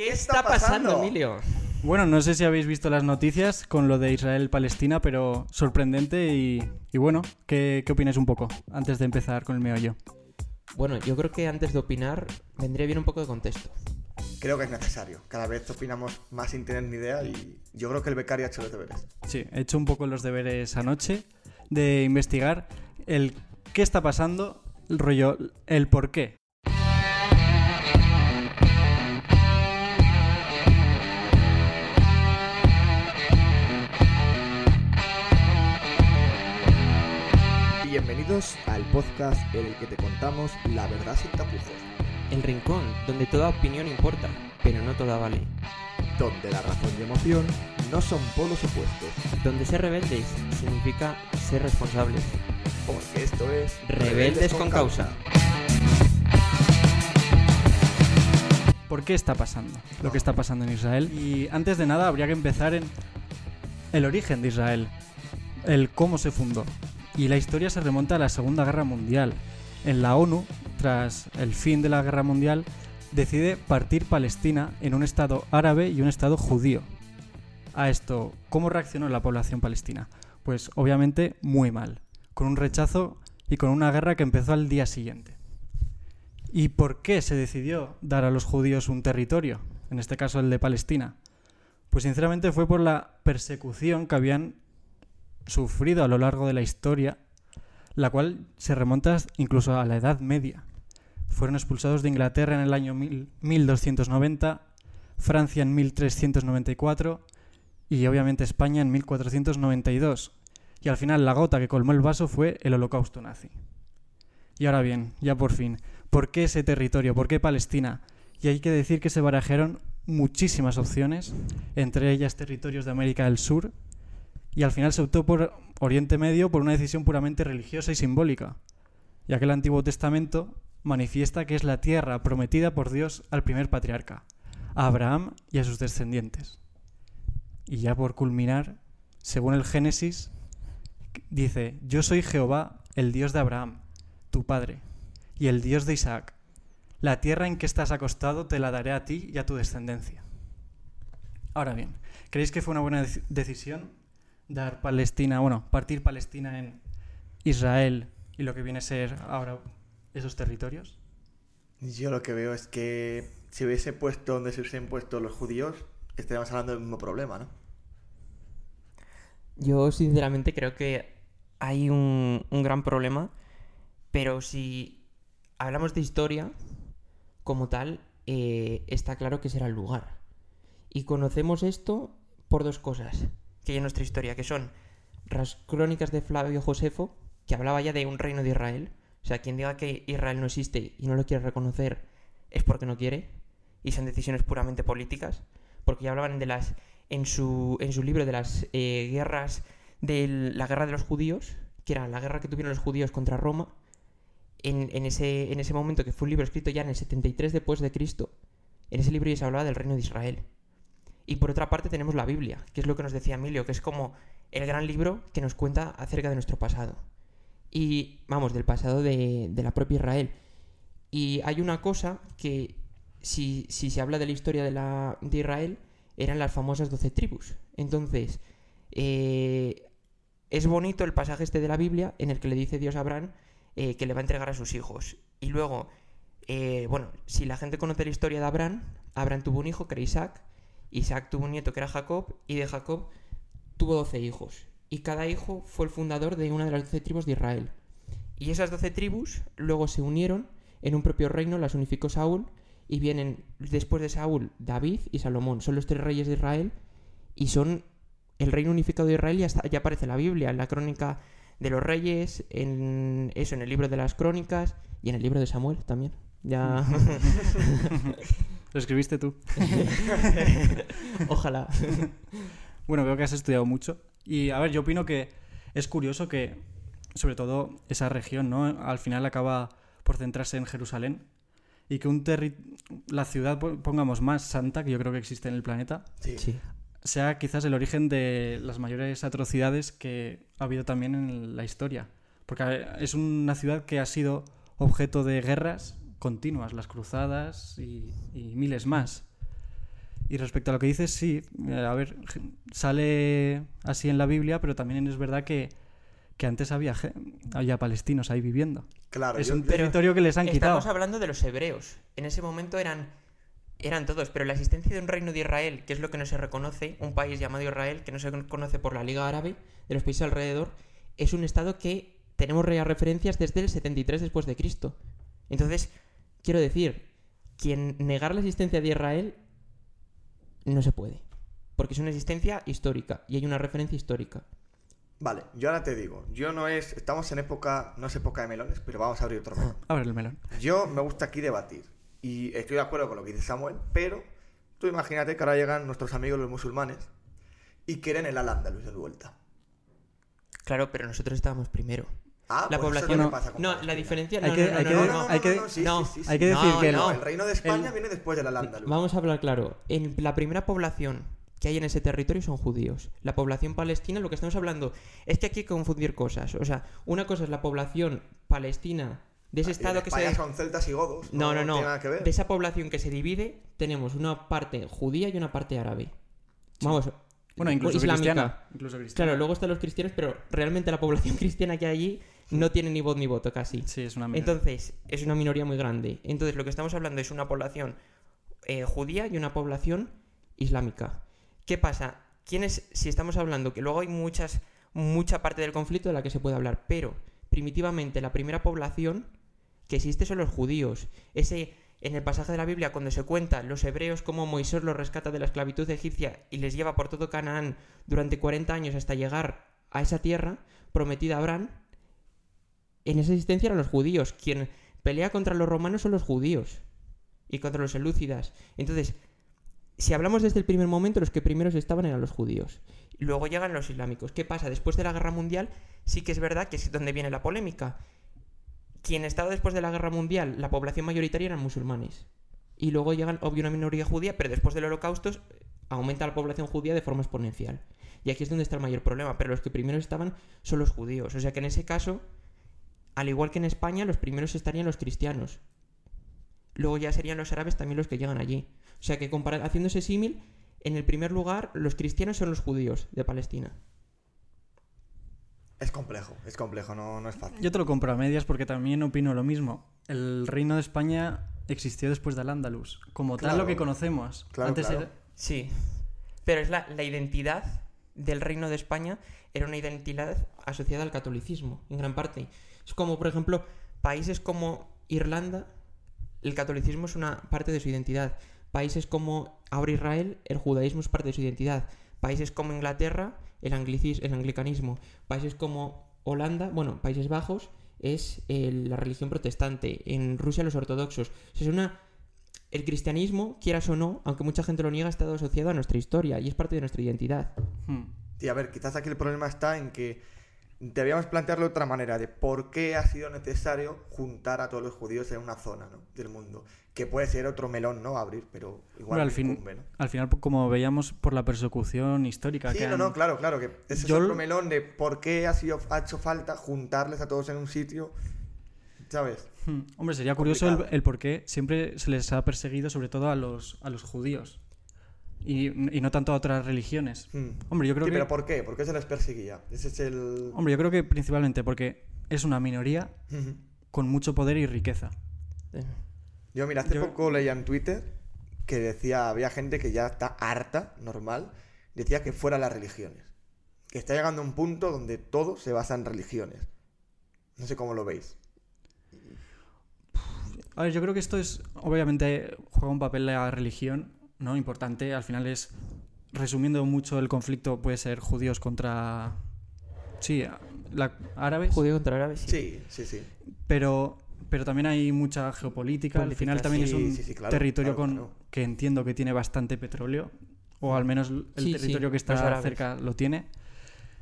¿Qué está pasando, Emilio? Bueno, no sé si habéis visto las noticias con lo de Israel-Palestina, pero sorprendente y, bueno, ¿qué, ¿qué opináis un poco antes de empezar con el meollo? Bueno, yo creo que antes de opinar vendría bien un poco de contexto. Creo que es necesario. Cada vez opinamos más sin tener ni idea y yo creo que el becario ha hecho los deberes. Sí, he hecho un poco los deberes anoche de investigar el qué está pasando, el rollo, el por qué. Bienvenidos al podcast en el que te contamos la verdad sin tapujos. El rincón donde toda opinión importa, pero no toda vale. Donde la razón y emoción no son polos opuestos. Donde ser rebeldes significa ser responsables. Porque esto es Rebeldes con causa. ¿Por qué está pasando lo que está pasando en Israel? Y antes de nada habría que empezar en el origen de Israel, el cómo se fundó. Y la historia se remonta a la Segunda Guerra Mundial. En la ONU, tras el fin de la Guerra Mundial, decide partir Palestina en un estado árabe y un estado judío. A esto, ¿cómo reaccionó la población palestina? Pues obviamente muy mal, con un rechazo y con una guerra que empezó al día siguiente. ¿Y por qué se decidió dar a los judíos un territorio? En este caso el de Palestina. Pues sinceramente fue por la persecución que habían sufrido a lo largo de la historia, la cual se remonta incluso a la Edad Media. Fueron expulsados de Inglaterra en el año 1290, Francia en 1394 y obviamente España en 1492. Y al final la gota que colmó el vaso fue el holocausto nazi. Y ahora bien, ya por fin, ¿por qué ese territorio? ¿Por qué Palestina? Y hay que decir que se barajaron muchísimas opciones, entre ellas territorios de América del Sur, y al final se optó por Oriente Medio por una decisión puramente religiosa y simbólica, ya que el Antiguo Testamento manifiesta que es la tierra prometida por Dios al primer patriarca, a Abraham y a sus descendientes. Y ya por culminar, según el Génesis, dice, yo soy Jehová, el Dios de Abraham, tu padre, y el Dios de Isaac. La tierra en que estás acostado te la daré a ti y a tu descendencia. Ahora bien, ¿creéis que fue una buena decisión dar Palestina, bueno, partir Palestina en Israel y lo que viene a ser ahora esos territorios? Yo lo que veo es que si hubiese puesto donde se hubiesen puesto los judíos, estaríamos hablando del mismo problema, ¿no? Yo sinceramente creo que hay un, un gran problema, pero si hablamos de historia como tal, eh, está claro que será el lugar. Y conocemos esto por dos cosas que hay en nuestra historia, que son las crónicas de Flavio Josefo, que hablaba ya de un reino de Israel. O sea, quien diga que Israel no existe y no lo quiere reconocer es porque no quiere, y son decisiones puramente políticas, porque ya hablaban de las en su, en su libro de las eh, guerras de la guerra de los judíos, que era la guerra que tuvieron los judíos contra Roma, en, en, ese, en ese momento que fue un libro escrito ya en el 73 después de Cristo, en ese libro ya se hablaba del reino de Israel. Y por otra parte tenemos la Biblia, que es lo que nos decía Emilio, que es como el gran libro que nos cuenta acerca de nuestro pasado. Y vamos, del pasado de, la propia Israel. Y hay una cosa que, si, se habla de la historia de, la, de Israel, eran las famosas doce tribus. Entonces, eh, es bonito el pasaje este de la Biblia en el que le dice Dios a Abraham eh, que le va a entregar a sus hijos. Y luego, eh, bueno, si la gente conoce la historia de Abraham, Abraham tuvo un hijo que era Isaac, Isaac tuvo un nieto que era Jacob y de Jacob tuvo doce hijos. Y cada hijo fue el fundador de una de las doce tribus de Israel. Y esas doce tribus luego se unieron en un propio reino, las unificó Saúl y vienen después de Saúl David y Salomón. Son los tres reyes de Israel y son el reino unificado de Israel y hasta, ya aparece la Biblia, en la crónica de los reyes, en eso, en el libro de las crónicas y en el libro de Samuel también. Ya. Lo escribiste tú. Ojalá. bueno, veo que has estudiado mucho. Y a ver, yo opino que es curioso que, sobre todo, esa región, ¿no? Al final acaba por centrarse en Jerusalén. Y que un la ciudad, pongamos, más santa que yo creo que existe en el planeta, sea quizás el origen de las mayores atrocidades que ha habido también en la historia. Porque es una ciudad que ha sido objeto de guerras continuas, las cruzadas y, miles más. Y respecto a lo que dices, sí, eh, a ver, sale así en la Biblia, pero también es verdad que, que antes había, palestinos ahí viviendo. Claro, es yo- un territorio que les han quitado. Estamos hablando de los hebreos. En ese momento eran, eran todos, pero la existencia de un reino de Israel, que es lo que no se reconoce, un país llamado Israel, que no se conoce por la Liga Árabe, de los países alrededor, es un estado que tenemos re- referencias desde el 73 después de Cristo. Entonces, quiero decir, quien negar la existencia de Israel no se puede. Porque es una existencia histórica y hay una referencia histórica. Vale, yo ahora te digo, yo no es, estamos en época, no es época de melones, pero vamos a abrir otro melón. Abre el melón. Yo me gusta aquí debatir y estoy de acuerdo con lo que dice Samuel, pero tú imagínate que ahora llegan nuestros amigos los musulmanes y quieren el Al-Ándalus de vuelta. Claro, pero nosotros estábamos primero. Ah, La pues población- que pasa con No, la diferencia... Hay no, que- no, no, hay no, que- no, No, no, no. no, hay que- no, sí, no, sí, sí, hay que sí. decir No, que no. No, el reino de España El- viene después del Al-Ándalus. Vamos a hablar claro. En la primera población que hay en ese territorio son judíos. La población palestina, lo que estamos hablando es que aquí hay que confundir cosas. O sea, una cosa es la población palestina de ese en estado que se... son celtas y godos. No, no, no. tiene nada que ver. De esa población que se divide, tenemos una parte judía y una parte árabe. Vamos, Bueno, incluso islámica. cristiana. Incluso cristiana. Claro, luego están los cristianos, pero realmente la población cristiana que hay allí no tiene ni voz ni voto casi. Sí, es una minoría. Entonces, es una minoría muy grande. Entonces, lo que estamos hablando es una población eh, judía y una población islámica. ¿Qué pasa? ¿Quiénes, si estamos hablando que luego hay muchas, mucha parte del conflicto de la que se puede hablar, pero primitivamente la primera población que existe son los judíos. Ese, en el pasaje de la Biblia, cuando se cuenta los hebreos cómo Moisés los rescata de la esclavitud egipcia y les lleva por todo Canaán durante 40 años hasta llegar a esa tierra prometida a Abraham, en esa existencia eran los judíos. Quien pelea contra los romanos son los judíos y contra los selúcidas. Entonces, si hablamos desde el primer momento, los que primeros estaban eran los judíos. Luego llegan los islámicos. ¿Qué pasa? Después de la guerra mundial, sí que es verdad que es donde viene la polémica. Quien estaba después de la guerra mundial, la población mayoritaria eran musulmanes. Y luego llegan, obvio, una minoría judía, pero después del holocausto aumenta la población judía de forma exponencial. Y aquí es donde está el mayor problema. Pero los que primero estaban son los judíos. O sea que en ese caso, al igual que en España, los primeros estarían los cristianos. Luego ya serían los árabes también los que llegan allí. O sea que compara- haciendo ese símil, en el primer lugar, los cristianos son los judíos de Palestina. Es complejo, es complejo, no, no es fácil. Yo te lo compro a medias porque también opino lo mismo. El reino de España existió después del Andalus. Como tal, lo que conocemos. Claro, Antes claro. era- Sí. Pero es la, la identidad del reino de España era una identidad asociada al catolicismo, en gran parte. Es como, por ejemplo, países como Irlanda, el catolicismo es una parte de su identidad. Países como ahora Israel, el judaísmo es parte de su identidad. Países como Inglaterra, el, anglicis- el anglicanismo. Países como Holanda, bueno, Países Bajos, es eh, la religión protestante. En Rusia, los ortodoxos. O sea, es una el cristianismo, quieras o no, aunque mucha gente lo niega, ha estado asociado a nuestra historia y es parte de nuestra identidad. Hmm. Y a ver, quizás aquí el problema está en que debíamos plantearlo de otra manera, de por qué ha sido necesario juntar a todos los judíos en una zona ¿no? del mundo. Que puede ser otro melón, ¿no? Abrir, pero igual Bueno, al, fin, incumbe, ¿no? al final, como veíamos, por la persecución histórica Sí, que no, han- no, claro, claro, que ese Yo- es otro melón de por qué ha, sido, ha hecho falta juntarles a todos en un sitio, ¿sabes? Hmm. Hombre, sería curioso el, el por qué siempre se les ha perseguido, sobre todo a los, a los judíos. Y, y no tanto a otras religiones. Hmm. Hombre, yo creo Sí, que. pero ¿por qué? ¿Por qué se les perseguía? Ese es el... Hombre, yo creo que principalmente porque es una minoría con mucho poder y riqueza. Yo, mira, hace Yo- poco leía en Twitter que decía, había gente que ya está harta, normal, decía que fuera las religiones. Que está llegando a un punto donde todo se basa en religiones. No sé cómo lo veis. A ver, yo creo que esto es, obviamente, juega un papel la religión, ¿no? Importante. Al final es, resumiendo mucho el conflicto, puede ser judíos contra, sí, la- árabes, Judío contra árabe, sí. Sí, sí, sí. pero, pero también hay mucha geopolítica. Al final también sí, es un sí, sí, claro, territorio claro, con, claro. que entiendo que tiene bastante petróleo, o al menos el Sí, sí, territorio que está árabes. cerca lo tiene.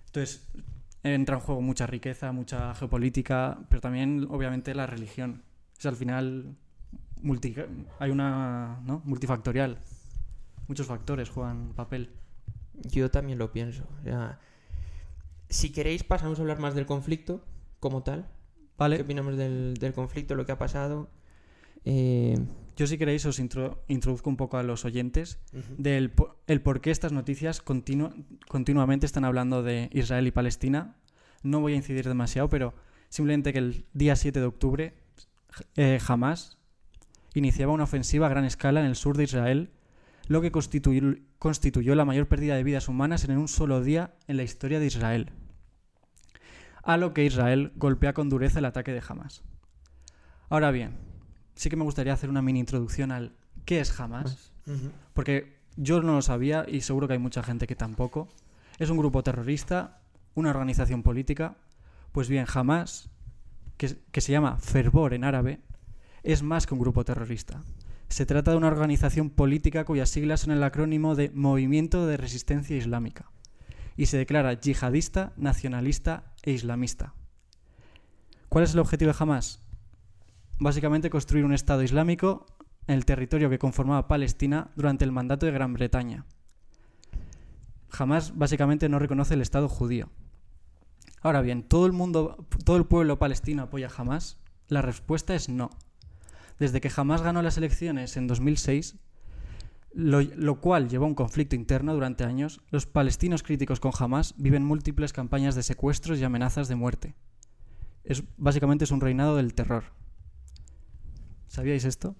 Entonces, entra en juego mucha riqueza, mucha geopolítica, pero también, obviamente, la religión. Es al final multi- hay una ¿no? multifactorial. Muchos factores juegan papel. Yo también lo pienso. o sea, si queréis, pasamos a hablar más del conflicto como tal. ¿Qué Vale. opinamos del, del conflicto, lo que ha pasado? Eh, yo si queréis os intro- introduzco un poco a los oyentes Ujú. del el por qué estas noticias continu- continuamente están hablando de Israel y Palestina. No voy a incidir demasiado, pero simplemente que el día 7 de octubre eh, Hamas iniciaba una ofensiva a gran escala en el sur de Israel, lo que constituyó, constituyó la mayor pérdida de vidas humanas en un solo día en la historia de Israel. A lo que Israel golpea con dureza el ataque de Hamas. Ahora bien, sí que me gustaría hacer una mini introducción al qué es Hamas. Ujú. Porque yo no lo sabía y seguro que hay mucha gente que tampoco. Es un grupo terrorista, una organización política. Pues bien, Hamas, que, que se llama Fervor en árabe, es más que un grupo terrorista. Se trata de una organización política cuyas siglas son el acrónimo de Movimiento de Resistencia Islámica y se declara yihadista, nacionalista e islamista. ¿Cuál es el objetivo de Hamas? Básicamente construir un Estado islámico en el territorio que conformaba Palestina durante el mandato de Gran Bretaña. Jamás básicamente no reconoce el Estado judío. Ahora bien, ¿todo el mundo, todo el pueblo palestino apoya a Hamas? La respuesta es no. Desde que Hamas ganó las elecciones en 2006, lo, lo cual llevó a un conflicto interno durante años, los palestinos críticos con Hamas viven múltiples campañas de secuestros y amenazas de muerte. Es, básicamente es un reinado del terror. ¿Sabíais esto?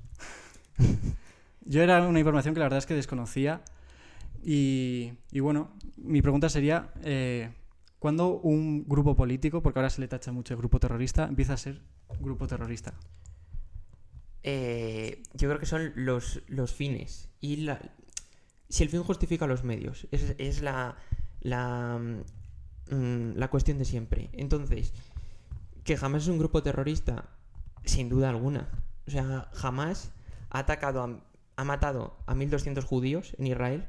Yo era una información que la verdad es que desconocía. Y, bueno, mi pregunta sería, eh, ¿cuándo un grupo político, porque ahora se le tacha mucho de grupo terrorista, empieza a ser grupo terrorista? Eh, yo creo que son los, los fines. Y la, si el fin justifica los medios, es, es la, la, mm, la cuestión de siempre. Entonces, que jamás es un grupo terrorista, sin duda alguna. O sea, jamás ha atacado, ha matado a 1.200 judíos en Israel.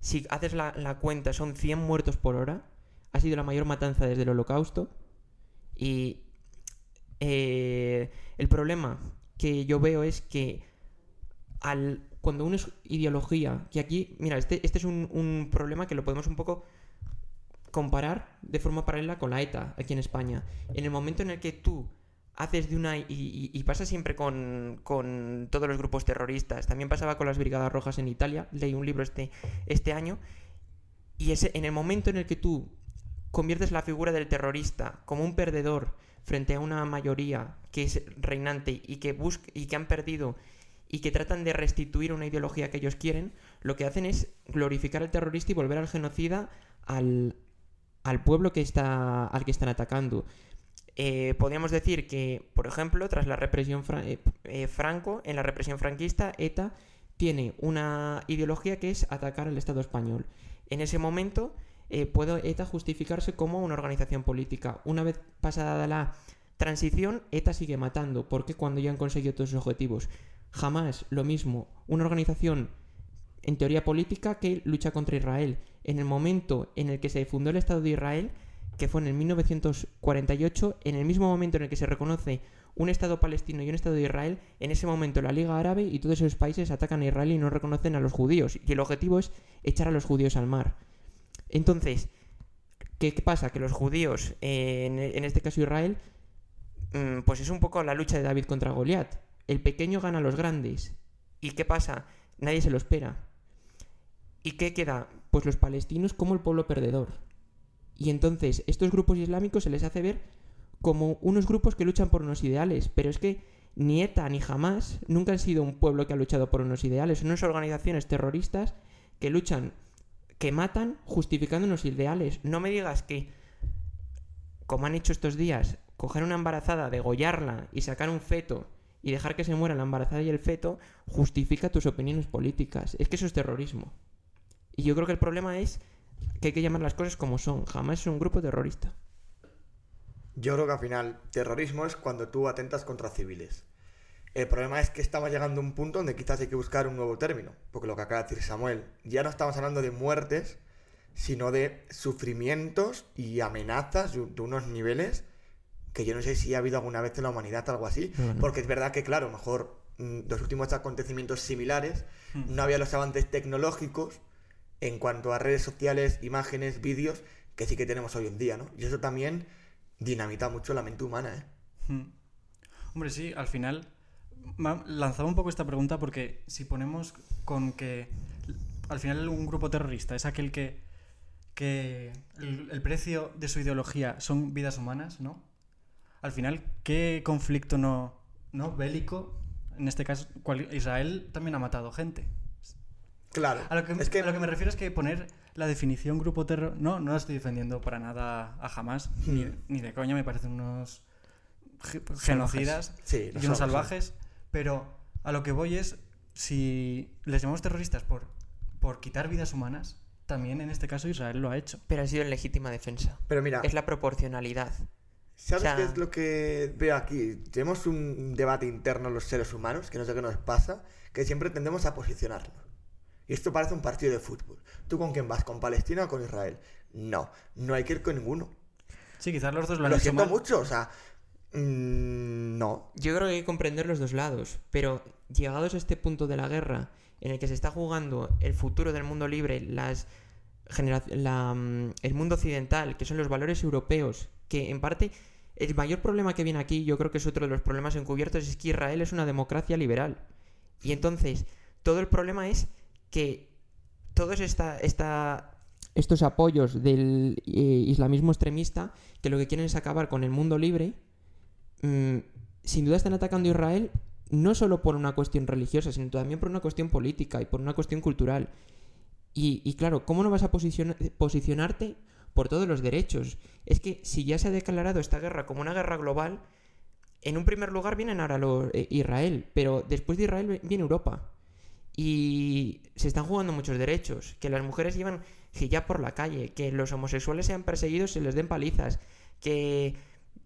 Si haces la, la cuenta, son 100 muertos por hora. Ha sido la mayor matanza desde el holocausto. Y eh, el problema que yo veo es que al, cuando es ideología, que aquí, mira, este, este es un, un problema que lo podemos un poco comparar de forma paralela con la ETA aquí en España. En el momento en el que tú haces de una... Y pasa siempre con, con todos los grupos terroristas, también pasaba con las Brigadas Rojas en Italia, leí un libro este, este año, y ese, en el momento en el que tú conviertes la figura del terrorista como un perdedor frente a una mayoría que es reinante y que busca y que han perdido y que tratan de restituir una ideología que ellos quieren, lo que hacen es glorificar al terrorista y volver al genocida al, al pueblo que está al que están atacando. Eh, podríamos decir que, por ejemplo, tras la represión fra- eh, eh, franco, en la represión franquista, ETA tiene una ideología que es atacar al Estado español. En ese momento eh, puede ETA justificarse como una organización política. Una vez pasada la transición, ETA sigue matando, porque cuando ya han conseguido todos sus objetivos. Jamás lo mismo, una organización en teoría política que lucha contra Israel. En el momento en el que se fundó el Estado de Israel, que fue en el 1948, en el mismo momento en el que se reconoce un Estado palestino y un Estado de Israel, en ese momento la Liga Árabe y todos esos países atacan a Israel y no reconocen a los judíos. Y el objetivo es echar a los judíos al mar. Entonces, ¿qué, pasa? Que los judíos, en, este caso Israel, mm, pues es un poco la lucha de David contra Goliat. El pequeño gana a los grandes. ¿Y qué pasa? Nadie se lo espera. ¿Y qué queda? Pues los palestinos como el pueblo perdedor. Y entonces estos grupos islámicos se les hace ver como unos grupos que luchan por unos ideales, pero es que ni ETA ni Hamas nunca han sido un pueblo que ha luchado por unos ideales, son unas organizaciones terroristas que luchan, que matan justificando unos ideales. No me digas que, como han hecho estos días, coger una embarazada, degollarla y sacar un feto y dejar que se muera la embarazada y el feto justifica tus opiniones políticas. Es que eso es terrorismo. Y yo creo que el problema es que hay que llamar las cosas como son. Jamás es un grupo terrorista. Yo creo que al final, terrorismo es cuando tú atentas contra civiles. El problema es que estamos llegando a un punto donde quizás hay que buscar un nuevo término. Porque lo que acaba de decir Samuel, ya no estamos hablando de muertes, sino de sufrimientos y amenazas de unos niveles que yo no sé si ha habido alguna vez en la humanidad algo así. Porque es verdad que, claro, mejor mm, los últimos acontecimientos similares, Hmm. no había los avances tecnológicos en cuanto a redes sociales, imágenes, vídeos, que sí que tenemos hoy en día, ¿no? Y eso también dinamita mucho la mente humana, ¿eh? Mm. Hombre, sí, al final lanzaba un poco esta pregunta porque si ponemos con que al final un grupo terrorista es aquel que, que el, el precio de su ideología son vidas humanas, ¿no? Al final, ¿qué conflicto no, no bélico? En este caso, cual- Israel también ha matado gente. Claro. A lo, que, es que a lo que me refiero es que poner la definición grupo terror... No, no la estoy defendiendo para nada a jamás, ni, Hmm. ni de coña, me parecen unos ge- genocidas Sí, y unos salvajes, pero a lo que voy es, si les llamamos terroristas por, por quitar vidas humanas, también en este caso Israel lo ha hecho. Pero ha sido en legítima defensa. Pero mira, Es la proporcionalidad. ¿sabes o sea- qué es lo que veo aquí? Tenemos un debate interno los seres humanos, que no sé qué nos pasa, que siempre tendemos a posicionarnos. Y esto parece un partido de fútbol. ¿Tú con quién vas? ¿Con Palestina o con Israel? No, no hay que ir con ninguno. Sí, quizás los dos lo han Lo hecho siento mal. mucho, o sea... mm, no. Yo creo que hay que comprender los dos lados, pero llegados a este punto de la guerra en el que se está jugando el futuro del mundo libre, las mm, el mundo occidental, que son los valores europeos, que en parte el mayor problema que viene aquí, yo creo que es otro de los problemas encubiertos, es que Israel es una democracia liberal. Y entonces, todo el problema es que todos esta, esta- estos apoyos del eh, islamismo extremista, que lo que quieren es acabar con el mundo libre, mm, sin duda están atacando a Israel no solo por una cuestión religiosa, sino también por una cuestión política y por una cuestión cultural. Y, claro, ¿cómo no vas a posiciona- posicionarte por todos los derechos? Es que si ya se ha declarado esta guerra como una guerra global, en un primer lugar vienen ahora los, eh, Israel, pero después de Israel viene Europa. Y se están jugando muchos derechos. Que las mujeres llevan hijab por la calle, que los homosexuales sean perseguidos y les den palizas, que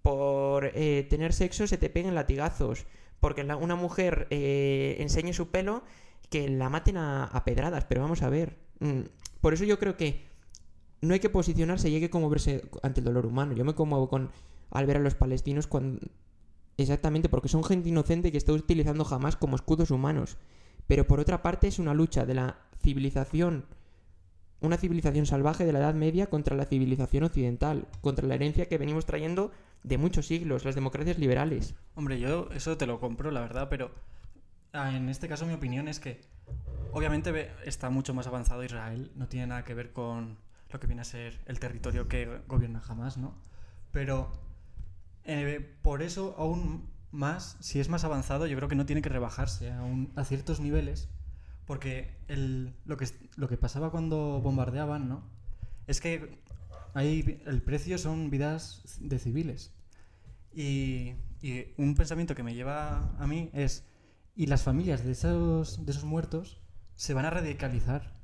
por eh, tener sexo se te peguen latigazos, porque una mujer eh, enseñe su pelo, que la maten a, a pedradas. Pero vamos a ver. mm, por eso yo creo que no hay que posicionarse y hay que conmoverse ante el dolor humano. Yo me conmuevo con, al ver a los palestinos cuando... Exactamente, porque son gente inocente que está utilizando jamás como escudos humanos. Pero por otra parte es una lucha de la civilización, una civilización salvaje de la Edad Media contra la civilización occidental, contra la herencia que venimos trayendo de muchos siglos, las democracias liberales. Hombre, yo eso te lo compro, la verdad, pero ah, en este caso mi opinión es que obviamente está mucho más avanzado Israel, no tiene nada que ver con lo que viene a ser el territorio que gobierna jamás, ¿no? Pero eh, por eso aún más, si es más avanzado, yo creo que no tiene que rebajarse a, a ciertos niveles, porque lo, que, lo que pasaba cuando bombardeaban, ¿no? Es que ahí el precio son vidas de civiles. Y, un pensamiento que me lleva a mí es, ¿y las familias de esos, de esos muertos se van a radicalizar?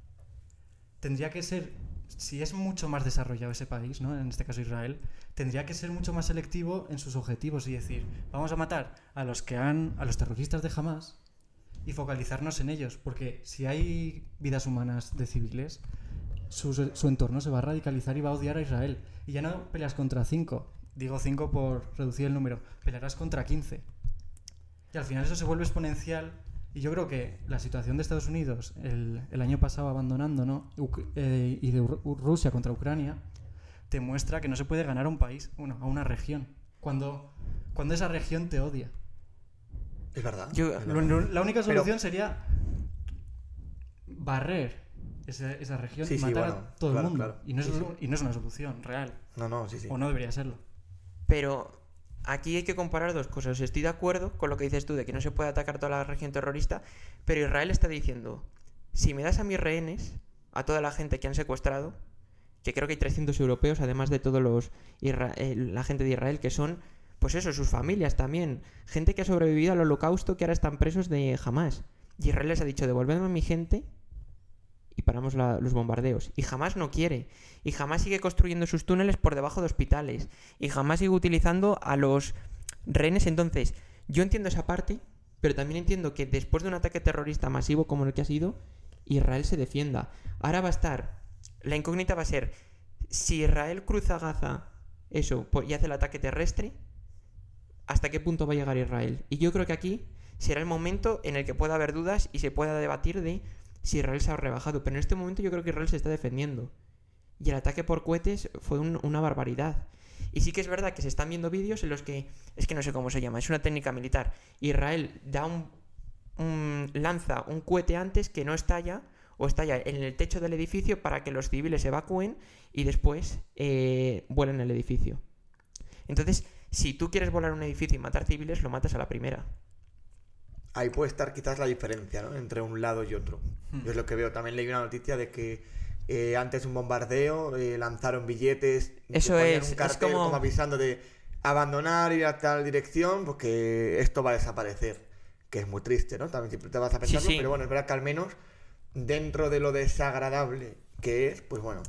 Tendría que ser, si es mucho más desarrollado ese país, ¿no? en este caso Israel, tendría que ser mucho más selectivo en sus objetivos y decir, vamos a matar a los que han, a los terroristas de Hamas y focalizarnos en ellos, porque si hay vidas humanas de civiles, su, su entorno se va a radicalizar y va a odiar a Israel. Y ya no peleas contra 5, digo 5 por reducir el número, pelearás contra 15. Y al final eso se vuelve exponencial. Y yo creo que la situación de Estados Unidos el, el año pasado abandonando, ¿no? Uc- eh, y de Ru- Rusia contra Ucrania, te muestra que no se puede ganar a un país, bueno, a una región, cuando, cuando esa región te odia. Es verdad. Yo- es Lo- verdad. lo- la única Pero- solución sería barrer esa, esa región Sí, y sí, matar bueno, a todo claro, el mundo. claro. Y, no es, Sí, sí. y no es una solución real. No, no, sí, sí. O no debería serlo. Pero aquí hay que comparar dos cosas. Estoy de acuerdo con lo que dices tú de que no se puede atacar toda la región terrorista, pero Israel está diciendo, si me das a mis rehenes, a toda la gente que han secuestrado, que creo que hay 300 europeos, además de todos los isra- eh, la gente de Israel, que son, pues eso, sus familias también, gente que ha sobrevivido al holocausto, que ahora están presos de Hamas. Y Israel les ha dicho, devolvedme a mi gente y paramos los bombardeos. Y jamás no quiere. Y jamás sigue construyendo sus túneles por debajo de hospitales. Y jamás sigue utilizando a los rehenes. Entonces, yo entiendo esa parte, pero también entiendo que después de un ataque terrorista masivo como el que ha sido, Israel se defienda. Ahora va a estar, la incógnita va a ser, si Israel cruza Gaza, eso, y hace el ataque terrestre, ¿hasta qué punto va a llegar Israel? Y yo creo que aquí será el momento en el que pueda haber dudas y se pueda debatir de si Israel se ha rebajado. Pero en este momento yo creo que Israel se está defendiendo. Y el ataque por cohetes fue un- una barbaridad. Y sí que es verdad que se están viendo vídeos en los que, es que no sé cómo se llama, es una técnica militar. Israel da un, un- lanza un cohete antes que no estalla o estalla en el techo del edificio para que los civiles evacúen y después eh, vuelen el edificio. Entonces, si tú quieres volar un edificio y matar civiles, lo matas a la primera. Ahí puede estar quizás la diferencia, ¿no? Entre un lado y otro. Hmm. Yo es lo que veo. También leí una noticia de que eh, antes de un bombardeo eh, lanzaron billetes. Eso ponían es, un es cartel como- como... avisando de abandonar, ir a tal dirección, porque esto va a desaparecer. Que es muy triste, ¿no? También siempre te vas a Sí, pensarlo, sí. pero bueno, es verdad que al menos dentro de lo desagradable que es, pues bueno,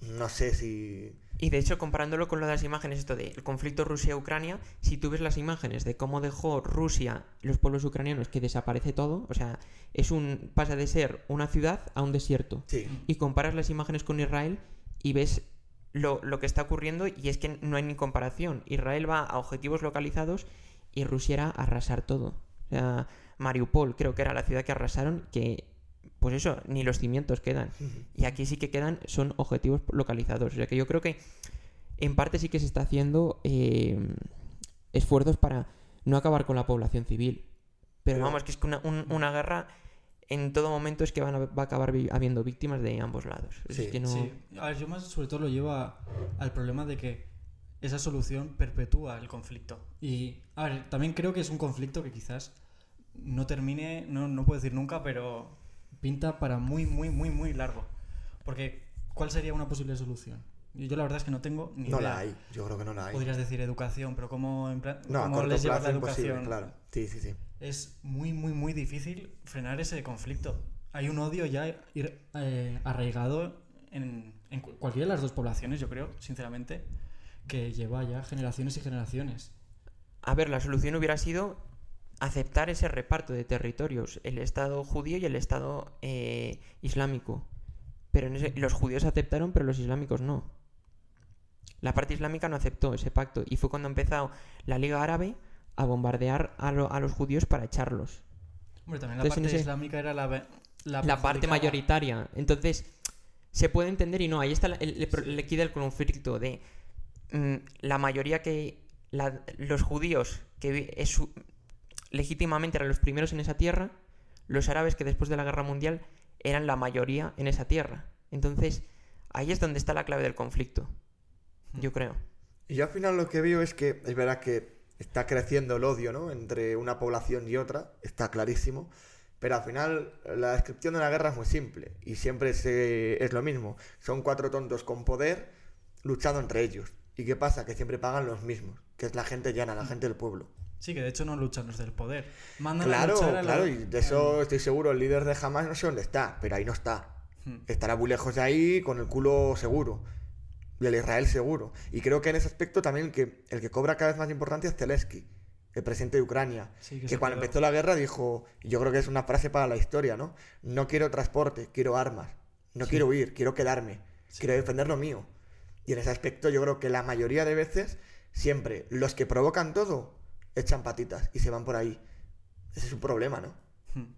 no sé si. Y de hecho, comparándolo con lo de las imágenes, esto del conflicto Rusia-Ucrania, si tú ves las imágenes de cómo dejó Rusia los pueblos ucranianos, que desaparece todo, o sea, es un pasa de ser una ciudad a un desierto. Sí. Y comparas las imágenes con Israel y ves lo, lo que está ocurriendo y es que no hay ni comparación. Israel va a objetivos localizados y Rusia era arrasar todo. O sea, Mariupol creo que era la ciudad que arrasaron, que pues eso, ni los cimientos quedan. Y aquí sí que quedan, son objetivos localizados. O sea que yo creo que en parte sí que se está haciendo eh, esfuerzos para no acabar con la población civil. Pero Pero- vamos, que es que una, un- una guerra en todo momento es que van a- va a acabar habiendo víctimas de ambos lados. Es Sí, que no... Sí, a ver, yo más sobre todo lo llevo a- al problema de que esa solución perpetúa el conflicto. Y, a ver, también creo que es un conflicto que quizás no termine, no, no puedo decir nunca, pero pinta para muy, muy, muy, muy largo. Porque, ¿cuál sería una posible solución? Yo la verdad es que no tengo ni No idea. la hay, yo creo que no la hay. Podrías decir educación, pero ¿cómo, en plan- No, a cómo corto les llevas la educación? claro. Sí, sí, sí. Es muy, muy, muy difícil frenar ese conflicto. Hay un odio ya ir- eh, arraigado en, en cu- cualquiera de las dos poblaciones, yo creo, sinceramente, que lleva ya generaciones y generaciones. A ver, la solución hubiera sido aceptar ese reparto de territorios, el Estado judío y el Estado eh, islámico. Pero en ese- los judíos aceptaron, pero los islámicos no. La parte islámica no aceptó ese pacto y fue cuando empezó la Liga Árabe a bombardear a, lo- a los judíos para echarlos. Hombre, también la Entonces, parte ese- islámica era la, ve- la, la parte mayoritaria. Entonces, se puede entender y no. Ahí está el, el, el conflicto de mm, la mayoría que. la- los judíos, que es legítimamente eran los primeros en esa tierra, los árabes que después de la guerra mundial eran la mayoría en esa tierra. Entonces, ahí es donde está la clave del conflicto. Yo creo. Y yo al final lo que veo es que es verdad que está creciendo el odio, ¿no? Entre una población y otra, está clarísimo. Pero al final la descripción de una guerra es muy simple y siempre se- es lo mismo. Son cuatro tontos con poder luchando entre ellos. ¿Y qué pasa? Que siempre pagan los mismos, que es la gente llana, la gente del pueblo. Sí, que de hecho no luchan los del poder. Mandan a Claro, luchar a la- claro, y de eso estoy seguro, el líder de Hamas no sé dónde está, pero ahí no está. Hmm. Estará muy lejos de ahí con el culo seguro. Y el Israel seguro. Y creo que en ese aspecto también el que, el que cobra cada vez más importancia es Zelensky, el presidente de Ucrania. Sí, que cuando quedó. empezó la guerra dijo, yo creo que es una frase para la historia, ¿no? No quiero transporte, quiero armas. No quiero huir, quiero quedarme. Quiero defender lo mío. Y en ese aspecto yo creo que la mayoría de veces, siempre, los que provocan todo, echan patitas y se van por ahí. Ese es un problema, ¿no? Hmm.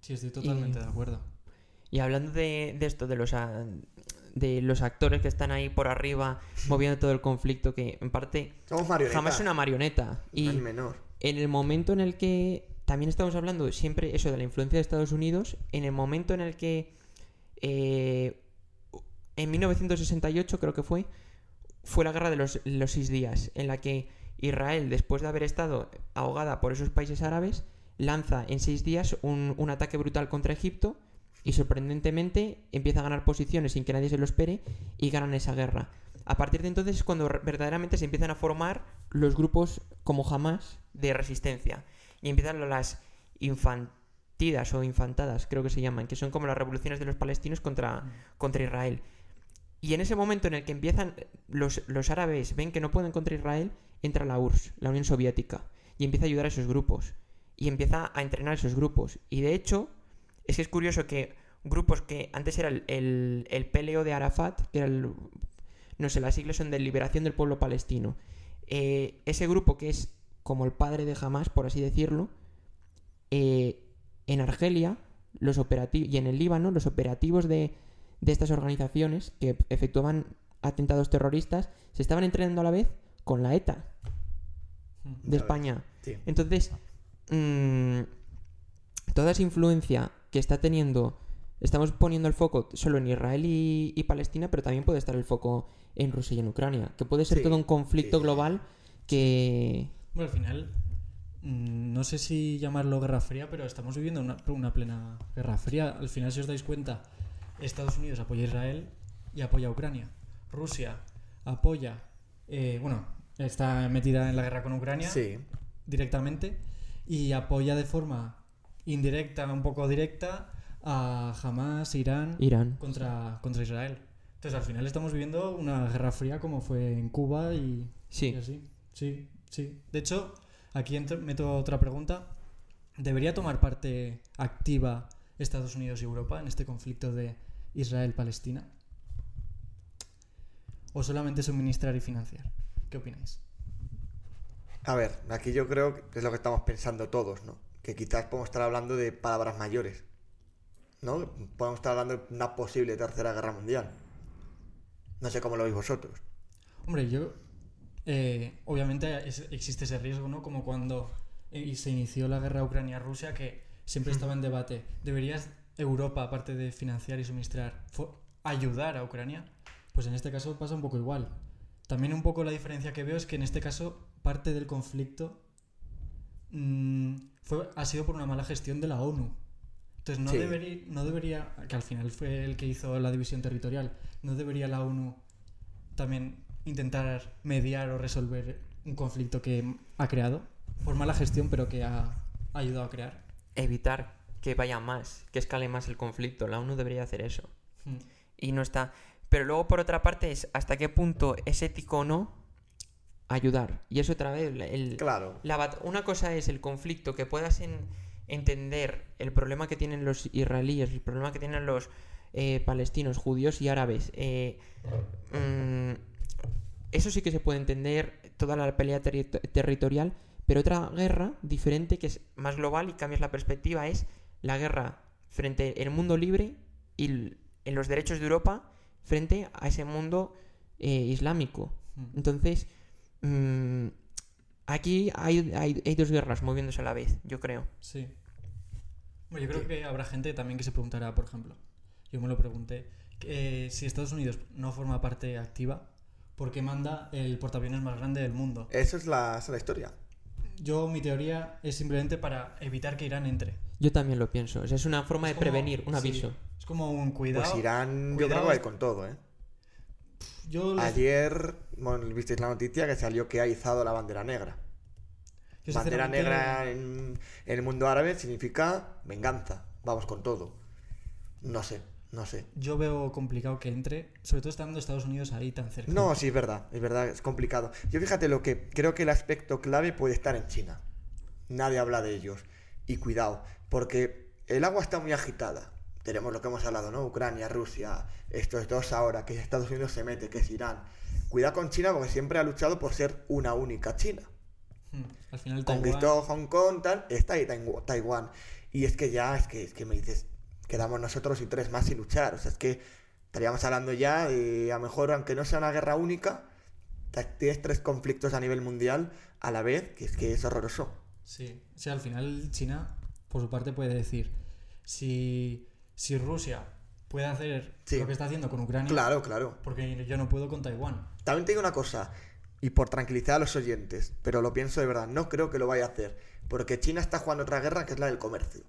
Sí, estoy totalmente Y- de acuerdo. Y hablando de, de esto, de los, a- de los actores que están ahí por arriba moviendo todo el conflicto, que en parte Somos marionetas. jamás es una marioneta. Y menor. en el momento en el que también estamos hablando siempre eso de la influencia de Estados Unidos, en el momento en el que eh, en 1968 creo que fue, fue la guerra de los, los seis días, en la que Israel, después de haber estado ahogada por esos países árabes, lanza en seis días un, un ataque brutal contra Egipto y sorprendentemente empieza a ganar posiciones sin que nadie se lo espere y ganan esa guerra. A partir de entonces es cuando verdaderamente se empiezan a formar los grupos como jamás de resistencia y empiezan las infantidas o infantadas, creo que se llaman, que son como las revoluciones de los palestinos contra, contra Israel. Y en ese momento en el que empiezan los, los árabes ven que no pueden contra Israel, entra la URSS, la Unión Soviética, y empieza a ayudar a esos grupos. Y empieza a entrenar a esos grupos. Y de hecho, es que es curioso que grupos que antes era el, el, PLO de Arafat, que era el, no sé, las siglas son de Liberación del Pueblo Palestino. eh, ese grupo que es como el padre de Hamas, por así decirlo, eh, en Argelia los y en el Líbano los operativos de, de estas organizaciones que efectuaban atentados terroristas se estaban entrenando a la vez con la ETA de. España. Sí. Entonces, mm, toda esa influencia que está teniendo, estamos poniendo el foco solo en Israel y, y Palestina, pero también puede estar el foco en Rusia y en Ucrania, que puede ser Sí, todo un conflicto sí. global que... Bueno, al final, mm, no sé si llamarlo guerra fría, pero estamos viviendo una, una plena guerra fría. Al final, si os dais cuenta, Estados Unidos apoya a Israel y apoya a Ucrania. Rusia apoya, eh, bueno, está metida en la guerra con Ucrania Sí. directamente y apoya de forma indirecta, un poco directa, a Hamas, Irán, Irán. contra, contra Israel. Entonces, al final estamos viviendo una guerra fría como fue en Cuba y, Sí. y así. Sí, sí. De hecho, aquí entro- meto otra pregunta. ¿Debería tomar parte activa Estados Unidos y Europa en este conflicto de Israel-Palestina? ¿O solamente suministrar y financiar? ¿Qué opináis? A ver, aquí yo creo que es lo que estamos pensando todos, ¿no? Que quizás podemos estar hablando de palabras mayores, ¿no? Podemos estar hablando de una posible tercera guerra mundial. No sé cómo lo veis vosotros. Hombre, yo. eh, obviamente es- existe ese riesgo, ¿no? Como cuando eh, se inició la guerra Ucrania-Rusia, que siempre estaba en debate. ¿Deberías Europa, aparte de financiar y suministrar, ayudar a Ucrania? Pues en este caso pasa un poco igual. También un poco la diferencia que veo es que en este caso parte del conflicto mm, fue, ha sido por una mala gestión de la ONU. Entonces no, Sí. debería, no debería, que al final fue el que hizo la división territorial, no debería la ONU también intentar mediar o resolver un conflicto que ha creado por mala gestión, pero que ha ayudado a crear. Evitar que vaya más, que escale más el conflicto. La ONU debería hacer eso. Hmm. y no está. Pero luego, por otra parte, es hasta qué punto es ético o no ayudar. Y eso otra vez, el, Claro. la una cosa es el conflicto, que puedas en- entender el problema que tienen los israelíes, el problema que tienen los eh, palestinos, judíos y árabes. eh, mm, eso sí que se puede entender, toda la pelea terri- territorial, pero otra guerra diferente, que es más global y cambias la perspectiva, es la guerra frente al mundo libre y en los derechos de Europa frente a ese mundo eh, islámico. Hmm. Entonces, mm, aquí hay, hay- hay dos guerras moviéndose a la vez, yo creo. Sí. Bueno, yo creo que habrá gente también que se preguntará, por ejemplo, yo me lo pregunté, que, eh, si Estados Unidos no forma parte activa, ¿por qué manda el portaaviones más grande del mundo? Eso es la, esa es la historia. Yo, mi teoría es simplemente para evitar que Irán entre. Yo también lo pienso. O sea, es una forma Es de como- prevenir, un aviso. Como un cuidado. Pues Irán, yo cuidado. creo que va con todo, ¿eh? Yo, les- Ayer, bueno, visteis la noticia que salió que ha izado la bandera negra. yo bandera negra en, en el mundo árabe significa venganza. Vamos con todo. No sé, no sé. Yo veo complicado que entre, sobre todo estando Estados Unidos ahí tan cerca. No, sí, es verdad, es verdad, es complicado. Yo fíjate lo que creo que el aspecto clave puede estar en China. Nadie habla de ellos. Y cuidado, porque el agua está muy agitada. Tenemos lo que hemos hablado, ¿no? Ucrania, Rusia, estos dos ahora, que Estados Unidos se mete, que es Irán. Cuidado con China porque siempre ha luchado por ser una única China. Hmm, Al final Taiwán- Conquistó Hong Kong, tal, está ahí Taiwán. Y es que ya, es que, es que me dices, quedamos nosotros y tres más sin luchar. O sea, es que estaríamos hablando ya de, a lo mejor, aunque no sea una guerra única, tienes tres conflictos a nivel mundial a la vez, que es que es horroroso. Sí, o sea, al final China, por su parte, puede decir, si, si Rusia puede hacer Sí. lo que está haciendo con Ucrania, Claro, claro. porque yo no puedo con Taiwán. También te digo una cosa, y por tranquilizar a los oyentes, pero lo pienso de verdad, no creo que lo vaya a hacer, porque China está jugando otra guerra que es la del comercio,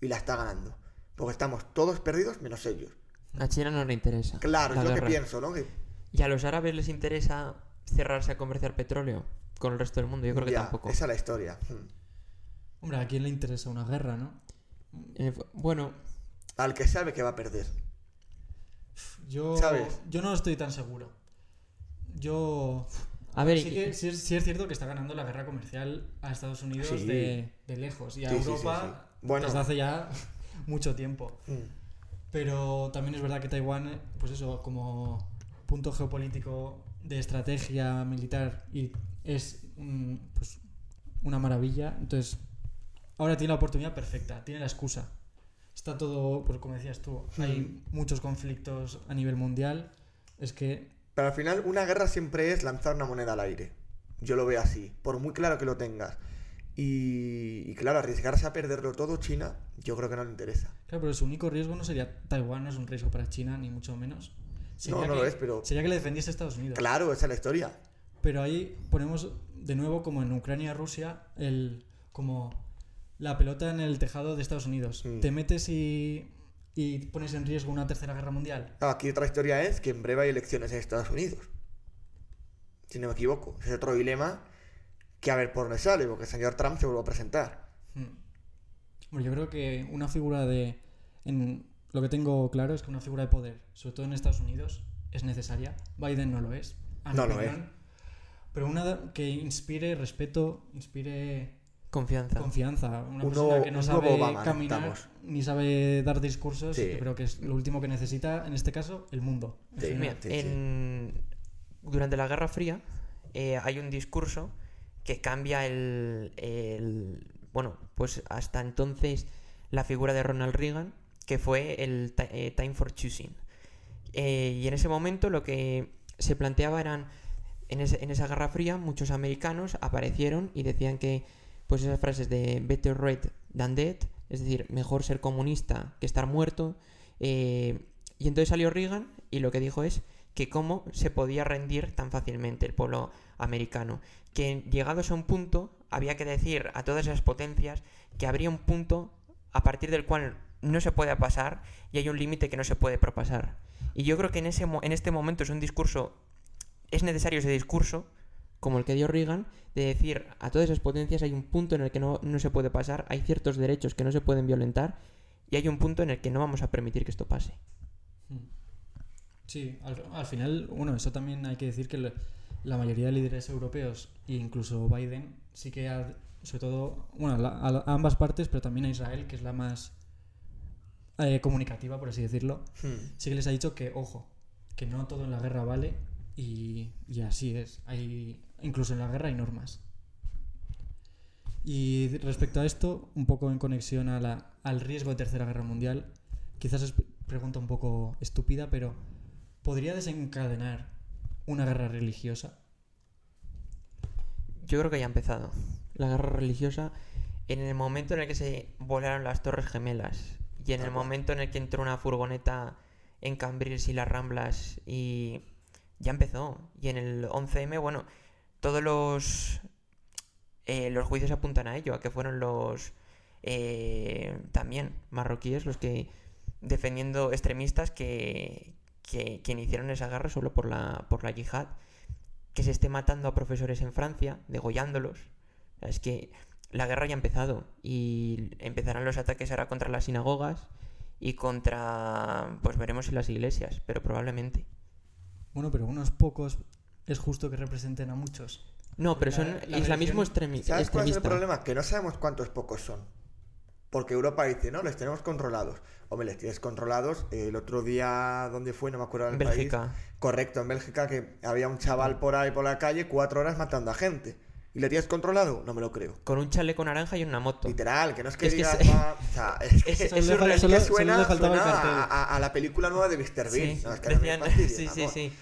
y la está ganando. Porque estamos todos perdidos menos ellos. A China no le interesa. Claro, la es lo que pienso, ¿no? Que- ¿Y a los árabes les interesa cerrarse a comerciar petróleo con el resto del mundo? Yo creo que ya, tampoco. Esa es la historia. Hmm. Hombre, ¿a quién le interesa una guerra, no? Fu- bueno, Al que sabe que va a perder. Yo, ¿Sabes? yo no estoy tan seguro. Yo... a ver, Sí, que, sí, es- sí es cierto que está ganando la guerra comercial a Estados Unidos Sí. de, de lejos y a Sí, sí, sí, Europa sí. Bueno. desde hace ya mucho tiempo. Hmm. Pero también es verdad que Taiwán, pues eso, como punto geopolítico de estrategia militar y es mm, pues, una maravilla. Entonces, ahora tiene la oportunidad perfecta, tiene la excusa. Está todo, pues como decías tú, hay muchos conflictos a nivel mundial. Es que Pero al final, una guerra siempre es lanzar una moneda al aire. Yo lo veo así, por muy claro que lo tengas. Y, y claro, arriesgarse a perderlo todo, China, yo creo que no le interesa. Claro, pero su único riesgo no sería Taiwán, no es un riesgo para China, ni mucho menos. No, no que, lo es, pero- Sería que le defendiese a Estados Unidos. Claro, esa es la historia. Pero ahí ponemos de nuevo, como en Ucrania-Rusia, el como la pelota en el tejado de Estados Unidos. Mm. Te metes y, y pones en riesgo una tercera guerra mundial. Aquí otra historia es que en breve hay elecciones en Estados Unidos. Si no me equivoco. Ese es otro dilema que a ver por dónde sale, porque el señor Trump se vuelve a presentar. Mm. Bueno, yo creo que una figura de... En, lo que tengo claro es que una figura de poder, sobre todo en Estados Unidos, es necesaria. Biden no lo es. a mi No lo opinión. Pero una que inspire respeto, inspire Confianza. confianza. Una Un persona que no sabe Obama caminar ni sabe dar discursos, Sí. yo creo que es lo último que necesita, en este caso, el mundo. en Sí, general. Mira, Sí, sí. en- durante la Guerra Fría eh, hay un discurso que cambia el, el- Bueno, pues hasta entonces la figura de Ronald Reagan, que fue el eh, Time for Choosing. Eh, y en ese momento lo que se planteaba eran. En, ese- en esa Guerra Fría, muchos americanos aparecieron y decían que. Pues esas frases de better red than dead, es decir, mejor ser comunista que estar muerto. eh, y entonces salió Reagan y lo que dijo es que cómo se podía rendir tan fácilmente el pueblo americano. Que llegados a un punto había que decir a todas esas potencias que habría un punto a partir del cual no se puede pasar y hay un límite que no se puede propasar. Y yo creo que en, ese, en este momento es un discurso, es necesario ese discurso, como el que dio Reagan, de decir a todas esas potencias hay un punto en el que no, no se puede pasar, hay ciertos derechos que no se pueden violentar y hay un punto en el que no vamos a permitir que esto pase. Sí, al, al final, bueno, eso también hay que decir que le- la mayoría de líderes europeos e incluso Biden sí que ha, sobre todo, bueno, la- a ambas partes, pero también a Israel, que es la más eh, comunicativa, por así decirlo, Hmm. sí que les ha dicho que, ojo, que no todo en la guerra vale y, y así es. Hay, incluso en la guerra hay normas. Y respecto a esto, un poco en conexión a la- al riesgo de tercera guerra mundial, quizás es pregunta un poco estúpida, pero ¿podría desencadenar una guerra religiosa? Yo creo que ya ha empezado. La guerra religiosa, en el momento en el que se volaron las Torres Gemelas y en el momento en el que entró una furgoneta en Cambrils y las Ramblas y ya empezó. Y en el 11M, bueno, todos los, eh, los juicios apuntan a ello, a que fueron los eh, también marroquíes los que defendiendo extremistas que, que, que iniciaron esa guerra solo por la, por la yihad que se esté matando a profesores en Francia, degollándolos. Es que la guerra ya ha empezado y empezarán los ataques ahora contra las sinagogas y contra, pues veremos en las iglesias, pero probablemente. Bueno, pero unos pocos es justo que representen a muchos. No, pero La- son la islamismo religión- extremi- ¿Sabes cuál es el extremista. problema? Que no sabemos cuántos pocos son. Porque Europa dice, no, les tenemos controlados. Hombre, les tienes controlados. El otro día, ¿dónde fue? No me acuerdo del En país. Bélgica. Correcto, en Bélgica, que había un chaval por ahí por la calle cuatro horas matando a gente. ¿Y le tienes controlado? No me lo creo. Con un chaleco naranja y una moto. Literal, que no es que Es que digas. va- o sea, es que, es- que suena, a, a- a la película nueva de Mr. Bean. Sí, No, es que no me decían, fastidies, sí, sí.